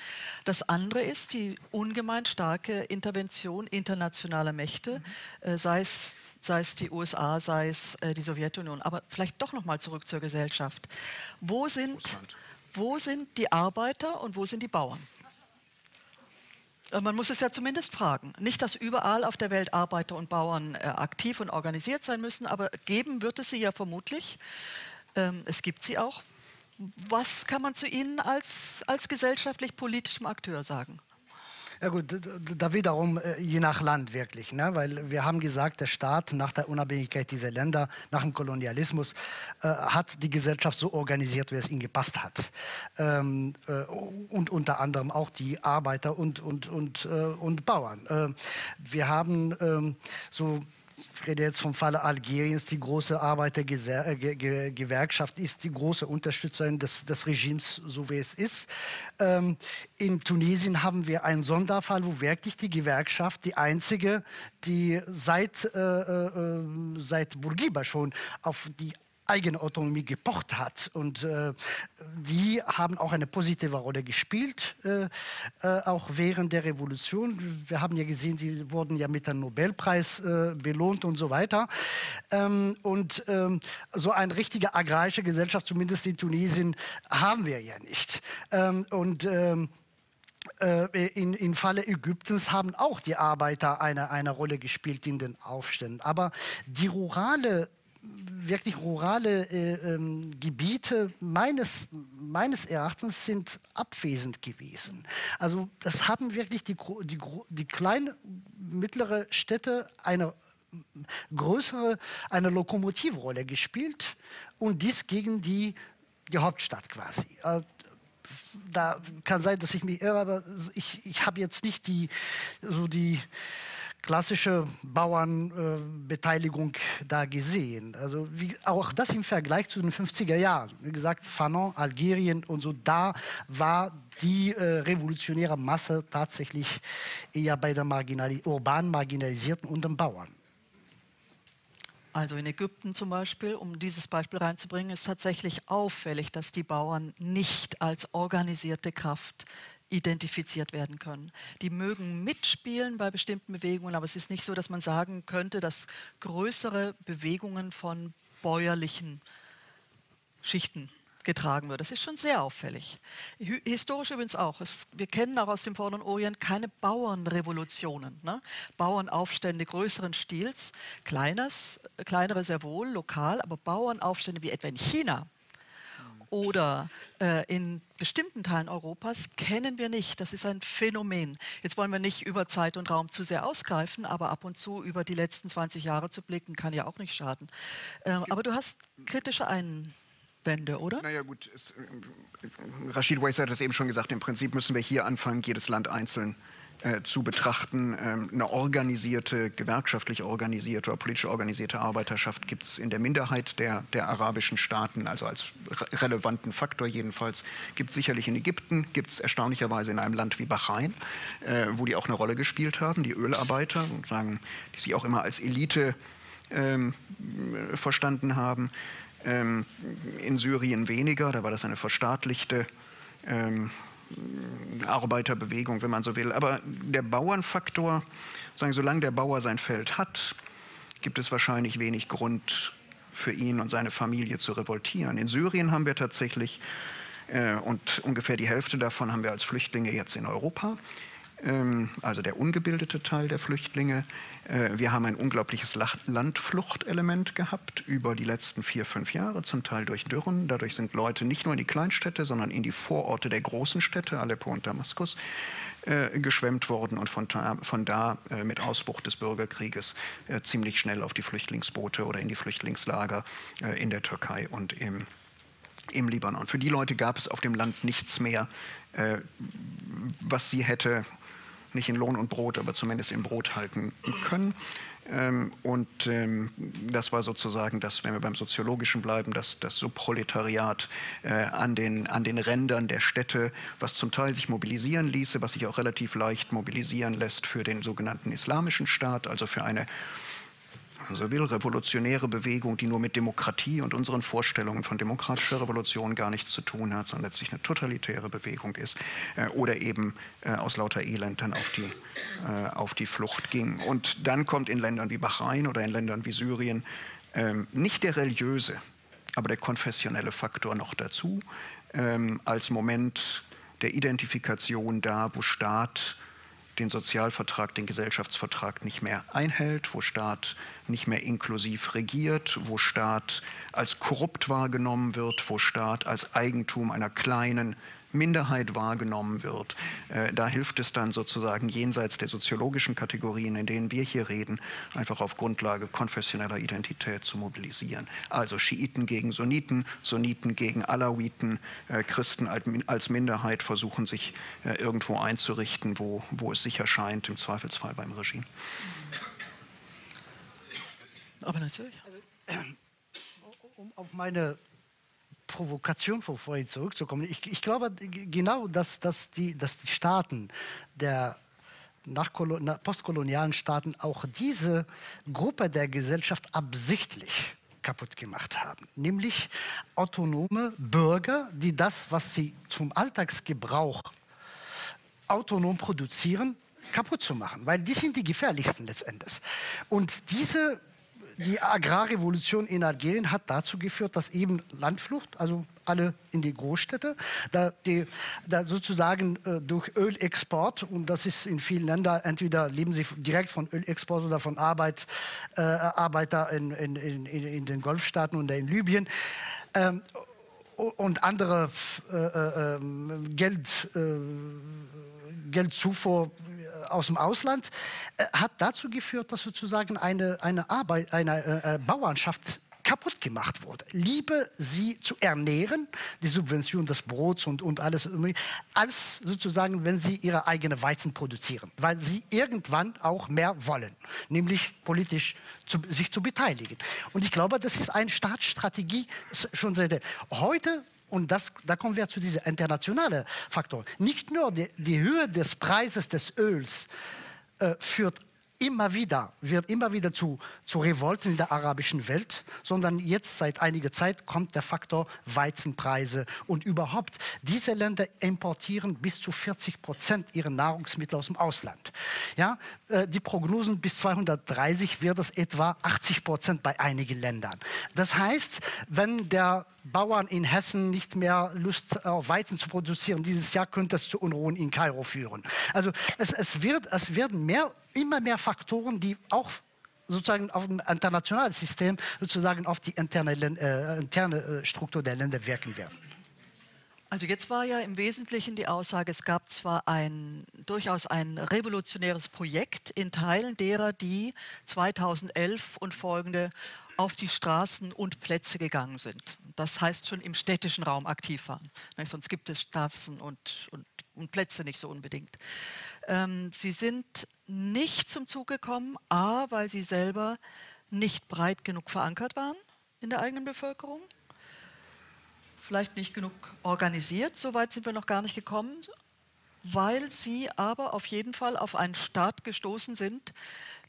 Das andere ist die ungemein starke Intervention internationaler Mächte, mhm. sei, es, sei es die USA, sei es äh, die Sowjetunion. Aber vielleicht doch noch mal zurück zur Gesellschaft. Wo sind, wo sind die Arbeiter und wo sind die Bauern? Äh, man muss es ja zumindest fragen. Nicht, dass überall auf der Welt Arbeiter und Bauern äh, aktiv und organisiert sein müssen, aber geben wird es sie ja vermutlich. Ähm, es gibt sie auch. Was kann man zu ihnen als, als gesellschaftlich-politischem Akteur sagen? Ja gut, da wiederum äh, je nach Land wirklich, ne? weil wir haben gesagt, der Staat nach der Unabhängigkeit dieser Länder, nach dem Kolonialismus, äh, hat die Gesellschaft so organisiert, wie es ihnen gepasst hat. Ähm, äh, und unter anderem auch die Arbeiter und, und, und, äh, und Bauern. Äh, wir haben ähm, so ich rede jetzt vom Falle Algeriens, die große Arbeitergewerkschaft ist die große Unterstützerin des, des Regimes, so wie es ist. Ähm, in Tunesien haben wir einen Sonderfall, wo wirklich die Gewerkschaft, die einzige, die seit, äh, äh, seit Bourguiba schon auf die eigene Autonomie gepocht hat. Und äh, die haben auch eine positive Rolle gespielt, äh, äh, auch während der Revolution. Wir haben ja gesehen, sie wurden ja mit dem Nobelpreis äh, belohnt und so weiter. Ähm, und ähm, so eine richtige agrarische Gesellschaft, zumindest in Tunesien, haben wir ja nicht. Ähm, und ähm, äh, in, im Falle Ägyptens haben auch die Arbeiter eine, eine Rolle gespielt in den Aufständen. Aber die rurale wirklich rurale äh, ähm, Gebiete meines, meines Erachtens sind abwesend gewesen. Also das haben wirklich die, die, die kleinen, mittlere Städte eine größere, eine Lokomotivrolle gespielt und dies gegen die, die Hauptstadt quasi. Äh, da kann sein, dass ich mich irre, aber ich, ich habe jetzt nicht die, so die, klassische Bauernbeteiligung äh, da gesehen. Also wie, auch das im Vergleich zu den 50er Jahren. Wie gesagt, Fanon, Algerien und so, da war die äh, revolutionäre Masse tatsächlich eher bei der marginali urban Marginalisierten und den Bauern. Also in Ägypten zum Beispiel, um dieses Beispiel reinzubringen, ist tatsächlich auffällig, dass die Bauern nicht als organisierte Kraft identifiziert werden können. Die mögen mitspielen bei bestimmten Bewegungen, aber es ist nicht so, dass man sagen könnte, dass größere Bewegungen von bäuerlichen Schichten getragen wird. Das ist schon sehr auffällig. Historisch übrigens auch. Es, wir kennen auch aus dem Vorderen Orient keine Bauernrevolutionen, ne? Bauernaufstände größeren Stils, kleines, kleinere sehr wohl, lokal, aber Bauernaufstände wie etwa in China oder äh, in bestimmten Teilen Europas kennen wir nicht. Das ist ein Phänomen. Jetzt wollen wir nicht über Zeit und Raum zu sehr ausgreifen, aber ab und zu über die letzten 20 Jahre zu blicken, kann ja auch nicht schaden. Ähm, aber du hast kritische Einwände, oder? Naja gut, es, äh, Rashid Weiss hat es eben schon gesagt, im Prinzip müssen wir hier anfangen, jedes Land einzeln äh, zu betrachten. Ähm, eine organisierte, gewerkschaftlich organisierte oder politisch organisierte Arbeiterschaft gibt es in der Minderheit der, der arabischen Staaten, also als re relevanten Faktor jedenfalls. Gibt es sicherlich in Ägypten, gibt es erstaunlicherweise in einem Land wie Bahrain, äh, wo die auch eine Rolle gespielt haben, die Ölarbeiter, sagen, die sie auch immer als Elite ähm, verstanden haben. Ähm, in Syrien weniger, da war das eine verstaatlichte ähm, Arbeiterbewegung, wenn man so will. Aber der Bauernfaktor, sagen, solange der Bauer sein Feld hat, gibt es wahrscheinlich wenig Grund für ihn und seine Familie zu revoltieren. In Syrien haben wir tatsächlich, äh, und ungefähr die Hälfte davon haben wir als Flüchtlinge jetzt in Europa, also der ungebildete Teil der Flüchtlinge. Äh, wir haben ein unglaubliches Landfluchtelement gehabt über die letzten vier, fünf Jahre, zum Teil durch Dürren. Dadurch sind Leute nicht nur in die Kleinstädte, sondern in die Vororte der großen Städte, Aleppo und Damaskus, äh, geschwemmt worden und von, da äh, mit Ausbruch des Bürgerkrieges ziemlich schnell auf die Flüchtlingsboote oder in die Flüchtlingslager in der Türkei und im, im Libanon. Für die Leute gab es auf dem Land nichts mehr, was sie hätte nicht in Lohn und Brot, aber zumindest in Brot halten können. Ähm, und ähm, das war sozusagen das, wenn wir beim Soziologischen bleiben, das, das Subproletariat äh, an, den, an den Rändern der Städte, was zum Teil sich mobilisieren ließe, was sich auch relativ leicht mobilisieren lässt für den sogenannten Islamischen Staat, also für eine man so will, revolutionäre Bewegung, die nur mit Demokratie und unseren Vorstellungen von demokratischer Revolution gar nichts zu tun hat, sondern letztlich eine totalitäre Bewegung ist, äh, oder eben äh, aus lauter Elend dann auf die, äh, auf die Flucht ging. Und dann kommt in Ländern wie Bahrain oder in Ländern wie Syrien ähm, nicht der religiöse, aber der konfessionelle Faktor noch dazu, ähm, als Moment der Identifikation da, wo Staat den Sozialvertrag, den Gesellschaftsvertrag nicht mehr einhält, wo Staat nicht mehr inklusiv regiert, wo Staat als korrupt wahrgenommen wird, wo Staat als Eigentum einer kleinen Minderheit wahrgenommen wird. Äh, da hilft es dann sozusagen jenseits der soziologischen Kategorien, in denen wir hier reden, einfach auf Grundlage konfessioneller Identität zu mobilisieren. Also Schiiten gegen Sunniten, Sunniten gegen Alawiten, äh, Christen als Minderheit versuchen sich äh, irgendwo einzurichten, wo, wo es sicher scheint, im Zweifelsfall beim Regime. Aber natürlich. Also, um auf meine Provokation von vorhin zurückzukommen. Ich, ich glaube genau, dass, dass, die, dass die Staaten der postkolonialen Staaten auch diese Gruppe der Gesellschaft absichtlich kaputt gemacht haben. Nämlich autonome Bürger, die das, was sie zum Alltagsgebrauch autonom produzieren, kaputt zu machen. Weil die sind die gefährlichsten letztendlich. Und diese die Agrarrevolution in Algerien hat dazu geführt, dass eben Landflucht, also alle in die Großstädte, da, die, da sozusagen äh, durch Ölexport, und das ist in vielen Ländern, entweder leben sie direkt von Ölexport oder von Arbeit, äh, Arbeiter in, in, in, in, den Golfstaaten und in Libyen, ähm, und andere äh, äh ähm, Geld, äh, Geldzufuhr aus dem Ausland, äh, hat dazu geführt, dass sozusagen eine, eine, Arbeit, eine äh, äh Bauernschaft kaputt gemacht wurde. Liebe sie zu ernähren, die Subvention des Brots und, und alles, als sozusagen, wenn sie ihre eigene Weizen produzieren, weil sie irgendwann auch mehr wollen, nämlich politisch zu, sich zu beteiligen. Und ich glaube, das ist eine Staatsstrategie schon seit heute und das, da kommen wir zu diesem internationalen Faktor. Nicht nur die, die Höhe des Preises des Öls äh, führt immer wieder, wird immer wieder zu, zu Revolten in der arabischen Welt, sondern jetzt seit einiger Zeit kommt der Faktor Weizenpreise und überhaupt, diese Länder importieren bis zu 40 Prozent ihrer Nahrungsmittel aus dem Ausland. Ja, äh, die Prognosen bis 230 wird es etwa 80 Prozent bei einigen Ländern. Das heißt, wenn der Bauern in Hessen nicht mehr Lust auf Weizen zu produzieren dieses Jahr, könnte es zu Unruhen in Kairo führen. Also es, es, wird, es werden mehr immer mehr Faktoren, die auch sozusagen auf ein internationales System, sozusagen auf die interne, äh, interne äh, Struktur der Länder wirken werden. Also jetzt war ja im Wesentlichen die Aussage, es gab zwar ein durchaus ein revolutionäres Projekt in Teilen derer, die 2011 und folgende auf die Straßen und Plätze gegangen sind. Das heißt schon im städtischen Raum aktiv waren. Sonst gibt es Straßen und, und, und Plätze nicht so unbedingt. Ähm, sie sind nicht zum Zug gekommen, a, weil sie selber nicht breit genug verankert waren in der eigenen Bevölkerung, vielleicht nicht genug organisiert, so weit sind wir noch gar nicht gekommen, weil sie aber auf jeden Fall auf einen Staat gestoßen sind,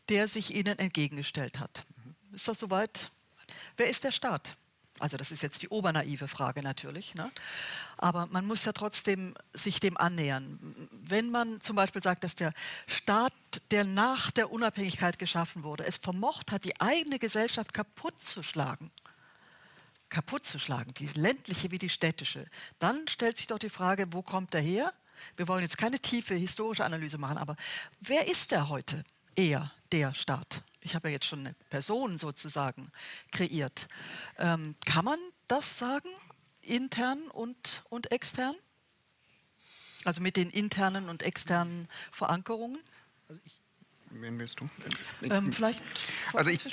der sich ihnen entgegengestellt hat. Ist das soweit? Wer ist der Staat? Also das ist jetzt die obernaive Frage natürlich. Ne? Aber man muss ja trotzdem sich dem annähern. Wenn man zum Beispiel sagt, dass der Staat, der nach der Unabhängigkeit geschaffen wurde, es vermocht hat, die eigene Gesellschaft kaputt zu schlagen, kaputt zu schlagen, die ländliche wie die städtische, dann stellt sich doch die Frage, wo kommt er her? Wir wollen jetzt keine tiefe historische Analyse machen, aber wer ist der heute eher, der Staat? Ich habe ja jetzt schon eine Person sozusagen kreiert. Ähm, kann man das sagen, intern und, und extern? Also mit den internen und externen Verankerungen? Wen willst du? Ähm, vielleicht also ich,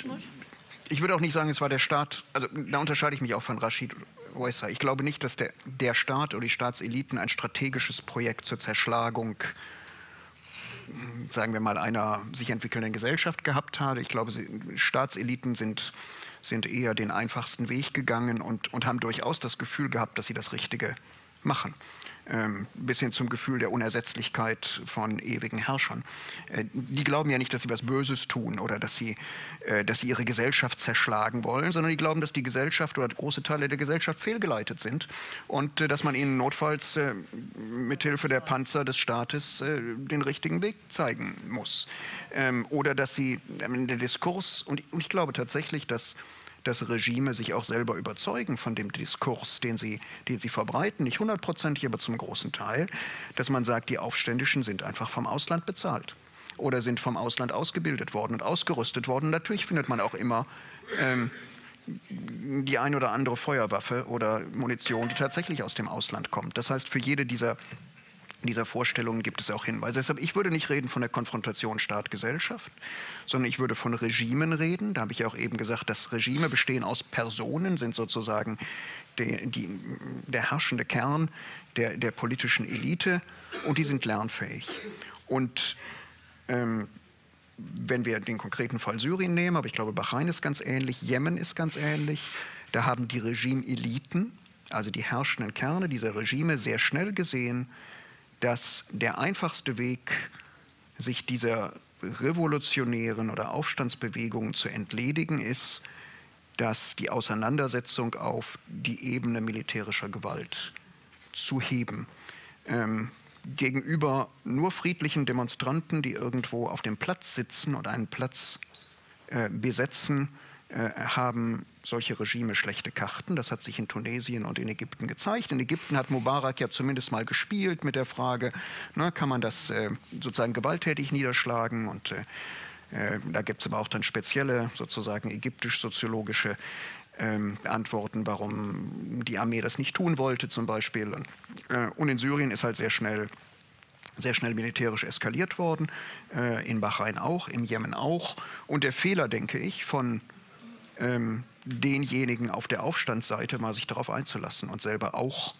ich würde auch nicht sagen, es war der Staat, also da unterscheide ich mich auch von Rashid Oessa. Ich glaube nicht, dass der, der Staat oder die Staatseliten ein strategisches Projekt zur Zerschlagung sagen wir mal, einer sich entwickelnden Gesellschaft gehabt habe. Ich glaube, Staatseliten sind, sind eher den einfachsten Weg gegangen und, und haben durchaus das Gefühl gehabt, dass sie das Richtige machen bis hin zum Gefühl der Unersetzlichkeit von ewigen Herrschern. Äh, die glauben ja nicht, dass sie was Böses tun oder dass sie, äh, dass sie ihre Gesellschaft zerschlagen wollen, sondern die glauben, dass die Gesellschaft oder große Teile der Gesellschaft fehlgeleitet sind und äh, dass man ihnen notfalls äh, mithilfe der Panzer des Staates den richtigen Weg zeigen muss. Ähm, oder dass sie ähm, der Diskurs, und ich glaube tatsächlich, dass dass Regime sich auch selber überzeugen von dem Diskurs, den sie, den sie verbreiten, nicht hundertprozentig, aber zum großen Teil, dass man sagt, die Aufständischen sind einfach vom Ausland bezahlt oder sind vom Ausland ausgebildet worden und ausgerüstet worden. Natürlich findet man auch immer ähm, die ein oder andere Feuerwaffe oder Munition, die tatsächlich aus dem Ausland kommt. Das heißt, für jede dieser dieser Vorstellungen gibt es auch Hinweise. Deshalb, ich würde nicht reden von der Konfrontation Staat-Gesellschaft, sondern ich würde von Regimen reden. Da habe ich ja auch eben gesagt, dass Regime bestehen aus Personen, sind sozusagen die, die, der herrschende Kern der, der, politischen Elite und die sind lernfähig. Und ähm, wenn wir den konkreten Fall Syrien nehmen, aber ich glaube, Bahrain ist ganz ähnlich, Jemen ist ganz ähnlich, da haben die Regime-Eliten, also die herrschenden Kerne dieser Regime, sehr schnell gesehen, dass der einfachste Weg, sich dieser revolutionären oder Aufstandsbewegungen zu entledigen, ist, dass die Auseinandersetzung auf die Ebene militärischer Gewalt zu heben. Ähm, gegenüber nur friedlichen Demonstranten, die irgendwo auf dem Platz sitzen und einen Platz äh, besetzen, haben solche Regime schlechte Karten. Das hat sich in Tunesien und in Ägypten gezeigt. In Ägypten hat Mubarak ja zumindest mal gespielt mit der Frage, na, kann man das äh, sozusagen gewalttätig niederschlagen und äh, äh da gibt es aber auch dann spezielle, sozusagen ägyptisch-soziologische ähm, Antworten, warum die Armee das nicht tun wollte, zum Beispiel. Äh, und in Syrien ist halt sehr schnell sehr schnell militärisch eskaliert worden, äh, in Bahrain auch, im Jemen auch. Und der Fehler, denke ich, von ähm, denjenigen auf der Aufstandsseite mal sich darauf einzulassen und selber auch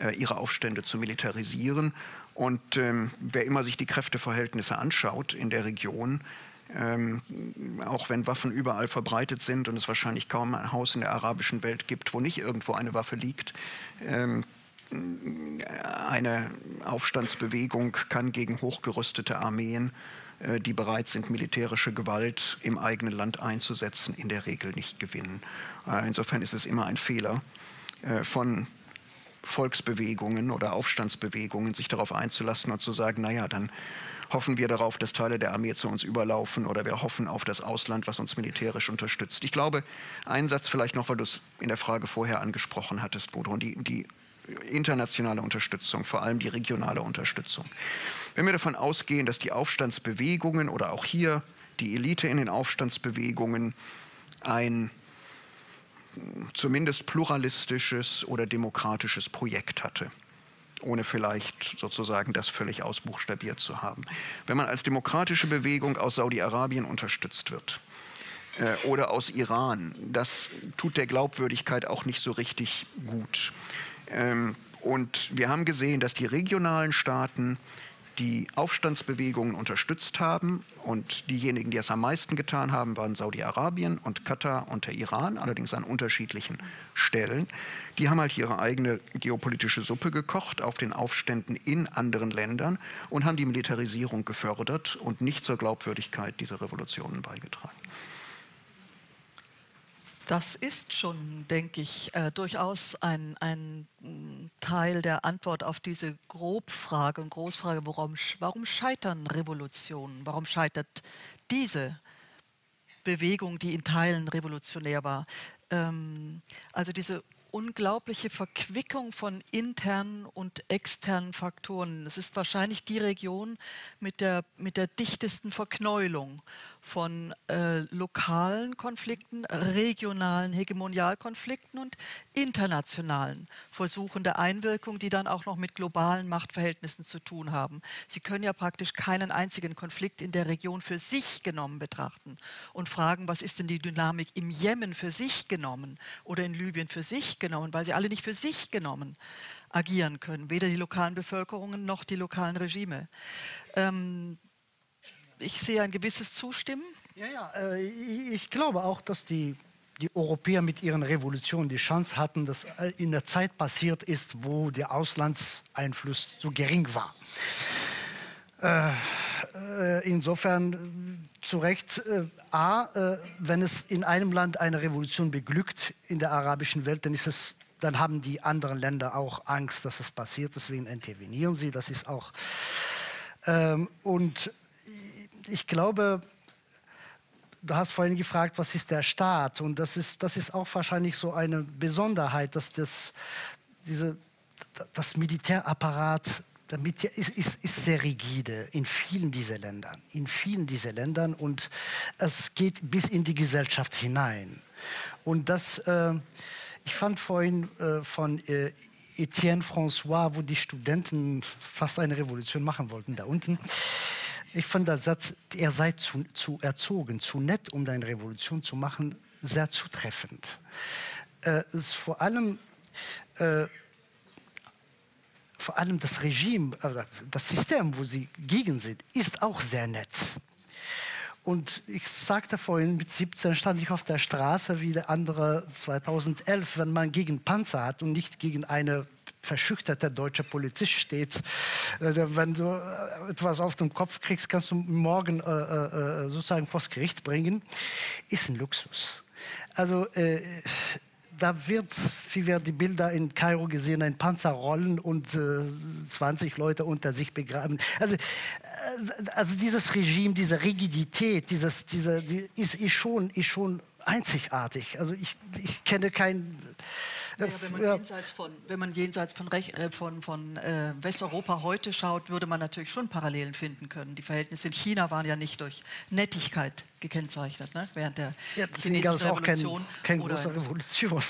äh, ihre Aufstände zu militarisieren. Und ähm, wer immer sich die Kräfteverhältnisse anschaut in der Region, ähm, auch wenn Waffen überall verbreitet sind und es wahrscheinlich kaum ein Haus in der arabischen Welt gibt, wo nicht irgendwo eine Waffe liegt, ähm, eine Aufstandsbewegung kann gegen hochgerüstete Armeen die bereit sind, militärische Gewalt im eigenen Land einzusetzen, in der Regel nicht gewinnen. Äh, insofern ist es immer ein Fehler äh, von Volksbewegungen oder Aufstandsbewegungen, sich darauf einzulassen und zu sagen, naja, dann hoffen wir darauf, dass Teile der Armee zu uns überlaufen oder wir hoffen auf das Ausland, was uns militärisch unterstützt. Ich glaube, ein Satz vielleicht noch, weil du es in der Frage vorher angesprochen hattest, Gudrun, die, die internationale Unterstützung, vor allem die regionale Unterstützung. Wenn wir davon ausgehen, dass die Aufstandsbewegungen oder auch hier die Elite in den Aufstandsbewegungen ein zumindest pluralistisches oder demokratisches Projekt hatte, ohne vielleicht sozusagen das völlig ausbuchstabiert zu haben. Wenn man als demokratische Bewegung aus Saudi-Arabien unterstützt wird äh, oder aus Iran, das tut der Glaubwürdigkeit auch nicht so richtig gut. Ähm, und wir haben gesehen, dass die regionalen Staaten die Aufstandsbewegungen unterstützt haben. Und diejenigen, die es am meisten getan haben, waren Saudi-Arabien und Katar und der Iran, allerdings an unterschiedlichen Stellen. Die haben halt ihre eigene geopolitische Suppe gekocht auf den Aufständen in anderen Ländern und haben die Militarisierung gefördert und nicht zur Glaubwürdigkeit dieser Revolutionen beigetragen. Das ist schon, denke ich, äh, durchaus ein, ein mm, Teil der Antwort auf diese Grobfrage und Großfrage, warum, warum scheitern Revolutionen? Warum scheitert diese Bewegung, die in Teilen revolutionär war? Ähm, also diese unglaubliche Verquickung von internen und externen Faktoren. Es ist wahrscheinlich die Region mit der, mit der dichtesten Verknäulung von äh, lokalen Konflikten, regionalen Hegemonialkonflikten und internationalen Versuchen der Einwirkung, die dann auch noch mit globalen Machtverhältnissen zu tun haben. Sie können ja praktisch keinen einzigen Konflikt in der Region für sich genommen betrachten und fragen, was ist denn die Dynamik im Jemen für sich genommen oder in Libyen für sich genommen, weil sie alle nicht für sich genommen agieren können, weder die lokalen Bevölkerungen noch die lokalen Regime. Ähm, ich sehe ein gewisses Zustimmen. Ja, ja, äh, ich glaube auch, dass die, die Europäer mit ihren Revolutionen die Chance hatten, dass äh, in der Zeit passiert ist, wo der Auslandseinfluss so gering war. Äh, insofern zu Recht, A, wenn es in einem Land eine Revolution beglückt in der arabischen Welt, dann ist es dann haben die anderen Länder auch Angst, dass es passiert, deswegen intervenieren sie. Das ist auch. Ähm, und ich glaube, du hast vorhin gefragt, was ist der Staat? Und das ist, das ist auch wahrscheinlich so eine Besonderheit, dass das, diese, das Militärapparat damit ist, ist, ist sehr rigide in vielen dieser Ländern, in vielen dieser Ländern und es geht bis in die Gesellschaft hinein. Und das, äh, ich fand vorhin äh, von äh, Etienne François, wo die Studenten fast eine Revolution machen wollten, da unten. Ich fand der Satz, er sei zu, zu erzogen, zu nett, um eine Revolution zu machen, sehr zutreffend. Äh, ist vor allem äh, vor allem das Regime, das System, wo sie gegen sind, ist auch sehr nett. Und ich sagte vorhin, mit 17 stand ich auf der Straße wie der andere 2011, wenn man gegen Panzer hat und nicht gegen eine verschüchterter deutscher Polizist steht. Äh, wenn du äh, etwas auf den Kopf kriegst, kannst du morgen äh, äh, sozusagen vors Gericht bringen. Ist ein Luxus. Also äh, da wird, wie wir die Bilder in Kairo gesehen, ein Panzer rollen und äh, 20 Leute unter sich begraben. Also, äh, also dieses Regime, diese Rigidität, dieses, diese, die ist, ist, schon, ist schon einzigartig. Also ich, ich kenne kein ja, wenn, man ja. jenseits von, wenn man jenseits von, äh, von, von äh, Westeuropa heute schaut, würde man natürlich schon Parallelen finden können. Die Verhältnisse in China waren ja nicht durch Nettigkeit gekennzeichnet, ne? während der ja, deswegen gab es auch keine kein große Revolution.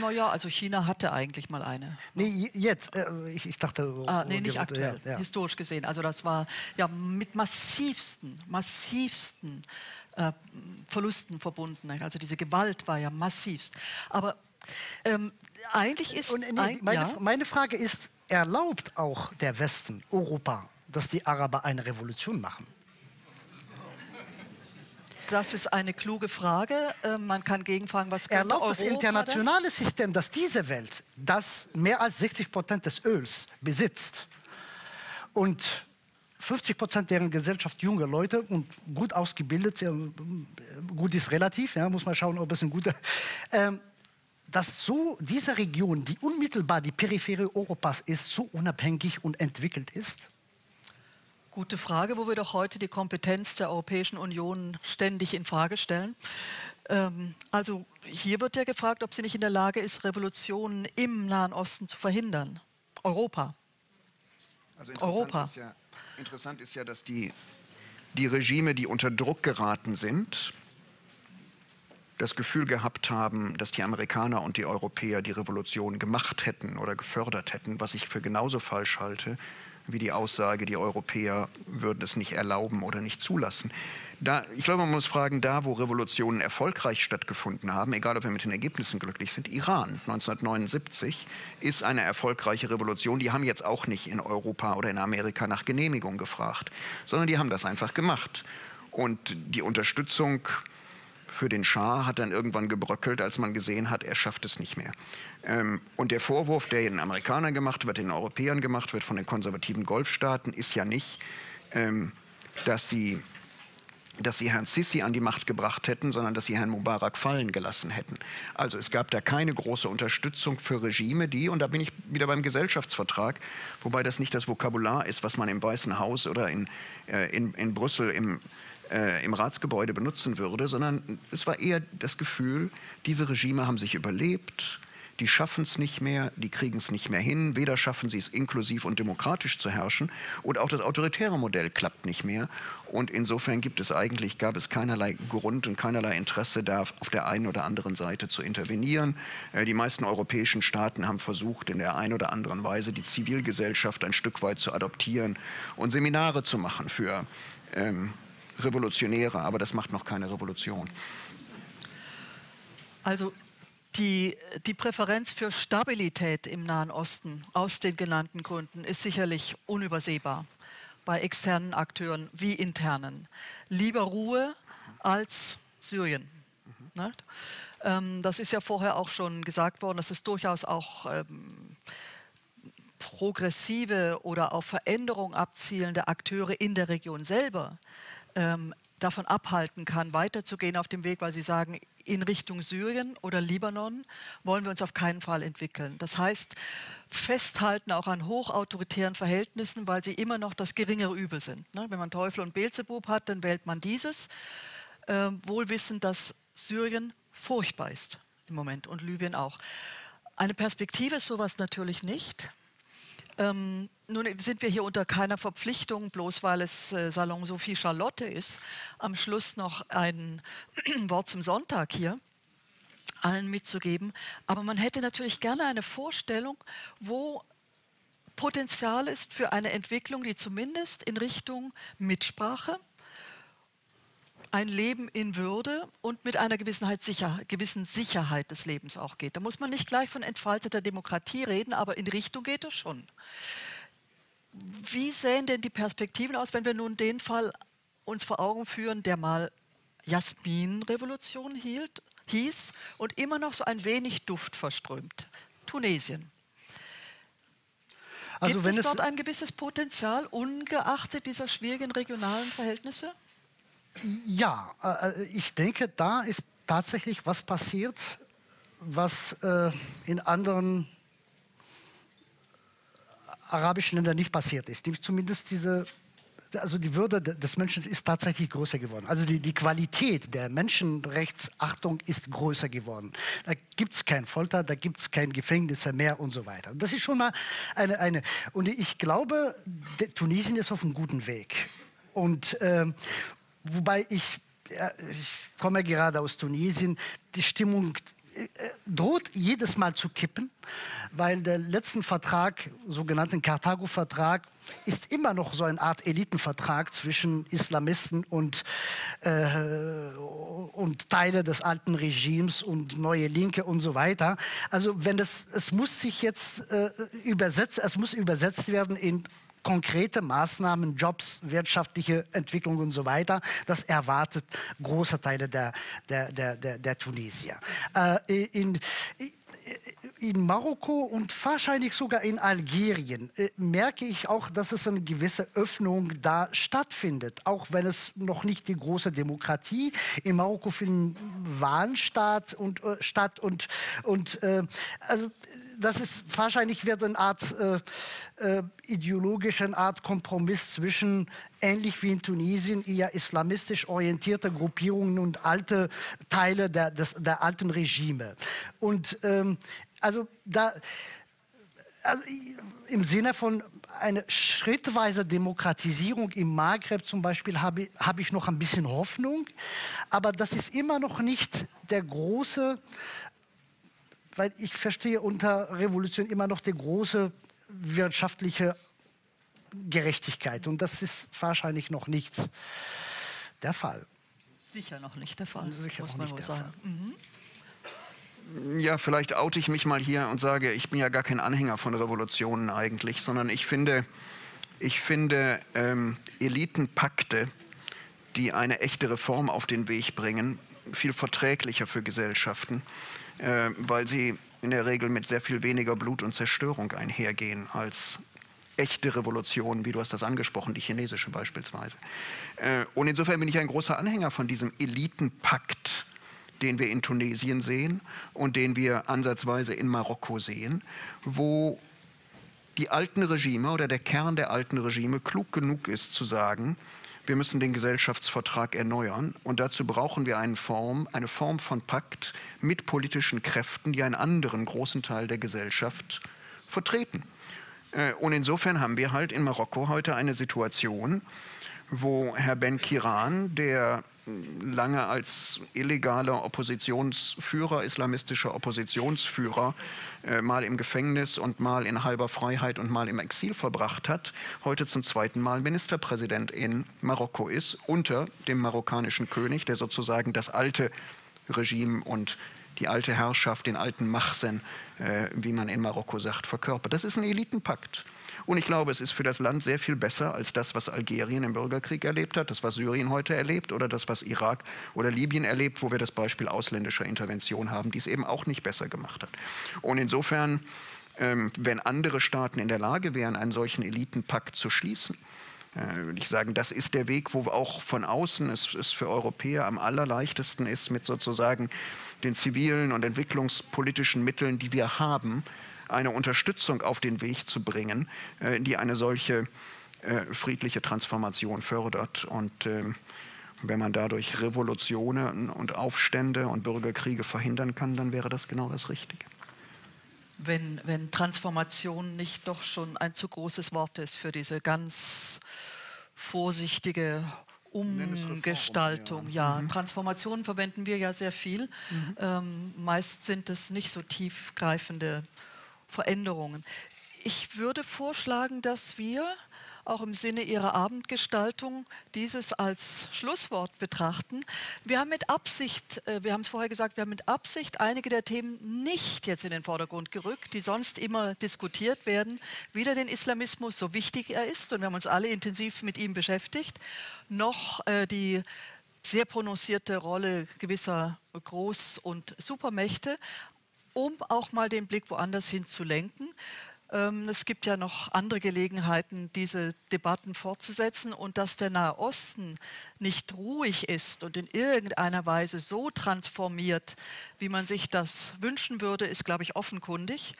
naja, also China hatte eigentlich mal eine. Nee, jetzt, äh, ich, ich, dachte... Ah, nee, nicht aktuell, ja, historisch gesehen. Also das war ja mit massivsten, massivsten äh, Verlusten verbunden. Also diese Gewalt war ja massivst. Aber ähm, eigentlich ist. Und, nee, ein, meine, ja? meine Frage ist: Erlaubt auch der Westen, Europa, dass die Araber eine Revolution machen? Das ist eine kluge Frage. Ähm, man kann gegenfragen, was erlaubt Europa das internationale System, dass diese Welt, das mehr als 60 Prozent des Öls besitzt und 50 Prozent deren Gesellschaft junge Leute und gut ausgebildet, gut ist relativ, ja, muss man schauen, ob es ein guter. Ähm, dass so diese Region, die unmittelbar die Peripherie Europas ist, so unabhängig und entwickelt ist? Gute Frage, wo wir doch heute die Kompetenz der Europäischen Union ständig in Frage stellen. Ähm, also hier wird ja gefragt, ob sie nicht in der Lage ist, Revolutionen im Nahen Osten zu verhindern. Europa. Also interessant Europa. Ist ja, interessant ist ja, dass die, die Regime, die unter Druck geraten sind, das Gefühl gehabt haben, dass die Amerikaner und die Europäer die Revolution gemacht hätten oder gefördert hätten, was ich für genauso falsch halte wie die Aussage, die Europäer würden es nicht erlauben oder nicht zulassen. Da, ich glaube, man muss fragen, da wo Revolutionen erfolgreich stattgefunden haben, egal ob wir mit den Ergebnissen glücklich sind, Iran 1979 ist eine erfolgreiche Revolution. Die haben jetzt auch nicht in Europa oder in Amerika nach Genehmigung gefragt, sondern die haben das einfach gemacht. Und die Unterstützung für den Schah hat dann irgendwann gebröckelt, als man gesehen hat, er schafft es nicht mehr. Ähm, und der Vorwurf, der den Amerikanern gemacht wird, den Europäern gemacht wird, von den konservativen Golfstaaten, ist ja nicht, ähm, dass sie dass sie Herrn Sisi an die Macht gebracht hätten, sondern dass sie Herrn Mubarak fallen gelassen hätten. Also es gab da keine große Unterstützung für Regime, die, und da bin ich wieder beim Gesellschaftsvertrag, wobei das nicht das Vokabular ist, was man im Weißen Haus oder in, äh, in, in Brüssel im, äh, im Ratsgebäude benutzen würde, sondern es war eher das Gefühl, diese Regime haben sich überlebt, die schaffen es nicht mehr, die kriegen es nicht mehr hin. Weder schaffen sie es inklusiv und demokratisch zu herrschen und auch das autoritäre Modell klappt nicht mehr. Und insofern gibt es eigentlich, gab es keinerlei Grund und keinerlei Interesse da auf der einen oder anderen Seite zu intervenieren. Äh, die meisten europäischen Staaten haben versucht, in der einen oder anderen Weise die Zivilgesellschaft ein Stück weit zu adoptieren und Seminare zu machen für ähm, Revolutionäre. Aber das macht noch keine Revolution. Also die, die Präferenz für Stabilität im Nahen Osten aus den genannten Gründen ist sicherlich unübersehbar bei externen Akteuren wie internen. Lieber Ruhe als Syrien. Mhm. Ähm, das ist ja vorher auch schon gesagt worden, dass es durchaus auch ähm, progressive oder auf Veränderung abzielende Akteure in der Region selber ähm, davon abhalten kann, weiterzugehen auf dem Weg, weil sie sagen, in Richtung Syrien oder Libanon wollen wir uns auf keinen Fall entwickeln. Das heißt, festhalten auch an hochautoritären Verhältnissen, weil sie immer noch das geringere Übel sind. Ne? Wenn man Teufel und Beelzebub hat, dann wählt man dieses, äh, wohl wissend, dass Syrien furchtbar ist im Moment und Libyen auch. Eine Perspektive ist sowas natürlich nicht. Ähm, nun sind wir hier unter keiner Verpflichtung, bloß weil es äh, Salon Sophie Charlotte ist, am Schluss noch ein Wort zum Sonntag hier allen mitzugeben. Aber man hätte natürlich gerne eine Vorstellung, wo Potenzial ist für eine Entwicklung, die zumindest in Richtung Mitsprache, ein Leben in Würde und mit einer gewissen Sicherheit, gewissen Sicherheit des Lebens auch geht. Da muss man nicht gleich von entfalteter Demokratie reden, aber in Richtung geht es schon. Wie sehen denn die Perspektiven aus, wenn wir nun den Fall uns vor Augen führen, der mal Jasmin-Revolution hieß und immer noch so ein wenig Duft verströmt? Tunesien. Also Gibt es, es dort ein gewisses Potenzial, ungeachtet dieser schwierigen regionalen Verhältnisse? Ja, äh, ich denke, da ist tatsächlich was passiert, was äh, in anderen arabischen Ländern nicht passiert ist. Zumindest diese, also die Würde des Menschen ist tatsächlich größer geworden. Also die, die Qualität der Menschenrechtsachtung ist größer geworden. Da gibt es kein Folter, da gibt es kein Gefängnis mehr und so weiter. Das ist schon mal eine, eine und ich glaube, Tunesien ist auf einem guten Weg. Und, äh, Wobei ich, ich komme gerade aus Tunesien, die Stimmung äh, droht jedes Mal zu kippen, weil der letzte Vertrag, sogenannten Karthago-Vertrag, ist immer noch so eine Art Elitenvertrag zwischen Islamisten und, äh, und Teile des alten Regimes und neue Linke und so weiter. Also wenn es, es muss sich jetzt äh, übersetzt, es muss übersetzt werden in konkrete Maßnahmen, Jobs, wirtschaftliche Entwicklung und so weiter. Das erwartet große Teile der, der, der, der, der Tunesier. Äh, in, in Marokko und wahrscheinlich sogar in Algerien äh, merke ich auch, dass es eine gewisse Öffnung da stattfindet, auch wenn es noch nicht die große Demokratie in Marokko finden Wahlen statt und äh, statt und und äh, also das ist wahrscheinlich wird eine Art äh, äh, ideologische Art Kompromiss zwischen ähnlich wie in Tunesien eher islamistisch orientierte Gruppierungen und alte Teile der, des, der alten Regime. Und ähm, also da also im Sinne von einer schrittweise Demokratisierung im Maghreb zum Beispiel habe, habe ich noch ein bisschen Hoffnung, aber das ist immer noch nicht der große weil ich verstehe unter Revolution immer noch die große wirtschaftliche Gerechtigkeit. Und das ist wahrscheinlich noch nicht der Fall. Sicher noch nicht der Fall, Sicher muss man wohl sagen. Mhm. Ja, vielleicht oute ich mich mal hier und sage, ich bin ja gar kein Anhänger von Revolutionen eigentlich, sondern ich finde, ich finde ähm, Elitenpakte, die eine echte Reform auf den Weg bringen, viel verträglicher für Gesellschaften äh, weil sie in der Regel mit sehr viel weniger Blut und Zerstörung einhergehen als echte Revolutionen, wie du hast das angesprochen, die chinesische beispielsweise. Äh, und insofern bin ich ein großer Anhänger von diesem Elitenpakt, den wir in Tunesien sehen und den wir ansatzweise in Marokko sehen, wo die alten Regime oder der Kern der alten Regime klug genug ist zu sagen, wir müssen den Gesellschaftsvertrag erneuern und dazu brauchen wir eine Form, eine Form von Pakt mit politischen Kräften, die einen anderen großen Teil der Gesellschaft vertreten. Äh, und insofern haben wir halt in Marokko heute eine Situation, wo Herr Ben Kiran, der lange als illegaler Oppositionsführer, islamistischer Oppositionsführer, äh, mal im Gefängnis und mal in halber Freiheit und mal im Exil verbracht hat, heute zum zweiten Mal Ministerpräsident in Marokko ist, unter dem marokkanischen König, der sozusagen das alte Regime und die alte Herrschaft, den alten Machsen, äh, wie man in Marokko sagt, verkörpert. Das ist ein Elitenpakt. Und ich glaube, es ist für das Land sehr viel besser als das, was Algerien im Bürgerkrieg erlebt hat, das, was Syrien heute erlebt oder das, was Irak oder Libyen erlebt, wo wir das Beispiel ausländischer Intervention haben, die es eben auch nicht besser gemacht hat. Und insofern, ähm, wenn andere Staaten in der Lage wären, einen solchen Elitenpakt zu schließen, würde ich sagen, das ist der Weg, wo auch von außen es, es für Europäer am allerleichtesten ist, mit sozusagen den zivilen und entwicklungspolitischen Mitteln, die wir haben, eine Unterstützung auf den Weg zu bringen, äh, die eine solche äh, friedliche Transformation fördert. Und ähm, wenn man dadurch Revolutionen und Aufstände und Bürgerkriege verhindern kann, dann wäre das genau das Richtige. Wenn, wenn Transformation nicht doch schon ein zu großes Wort ist für diese ganz vorsichtige Umgestaltung. Ja, mhm. Transformation verwenden wir ja sehr viel. Mhm. Ähm, meist sind es nicht so tiefgreifende Veränderungen. Ich würde vorschlagen, dass wir auch im Sinne Ihrer Abendgestaltung dieses als Schlusswort betrachten. Wir haben mit Absicht, äh, wir haben es vorher gesagt, wir haben mit Absicht einige der Themen nicht jetzt in den Vordergrund gerückt, die sonst immer diskutiert werden. Weder den Islamismus, so wichtig er ist, und wir haben uns alle intensiv mit ihm beschäftigt, noch äh, die sehr prononcierte Rolle gewisser Groß- und Supermächte, um auch mal den Blick woanders hin zu lenken. Ähm, es gibt ja noch andere Gelegenheiten, diese Debatten fortzusetzen und dass der Nahe Osten nicht ruhig ist und in irgendeiner Weise so transformiert, wie man sich das wünschen würde, ist, glaube ich, offenkundig.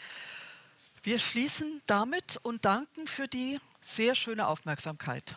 Wir schließen damit und danken für die sehr schöne Aufmerksamkeit.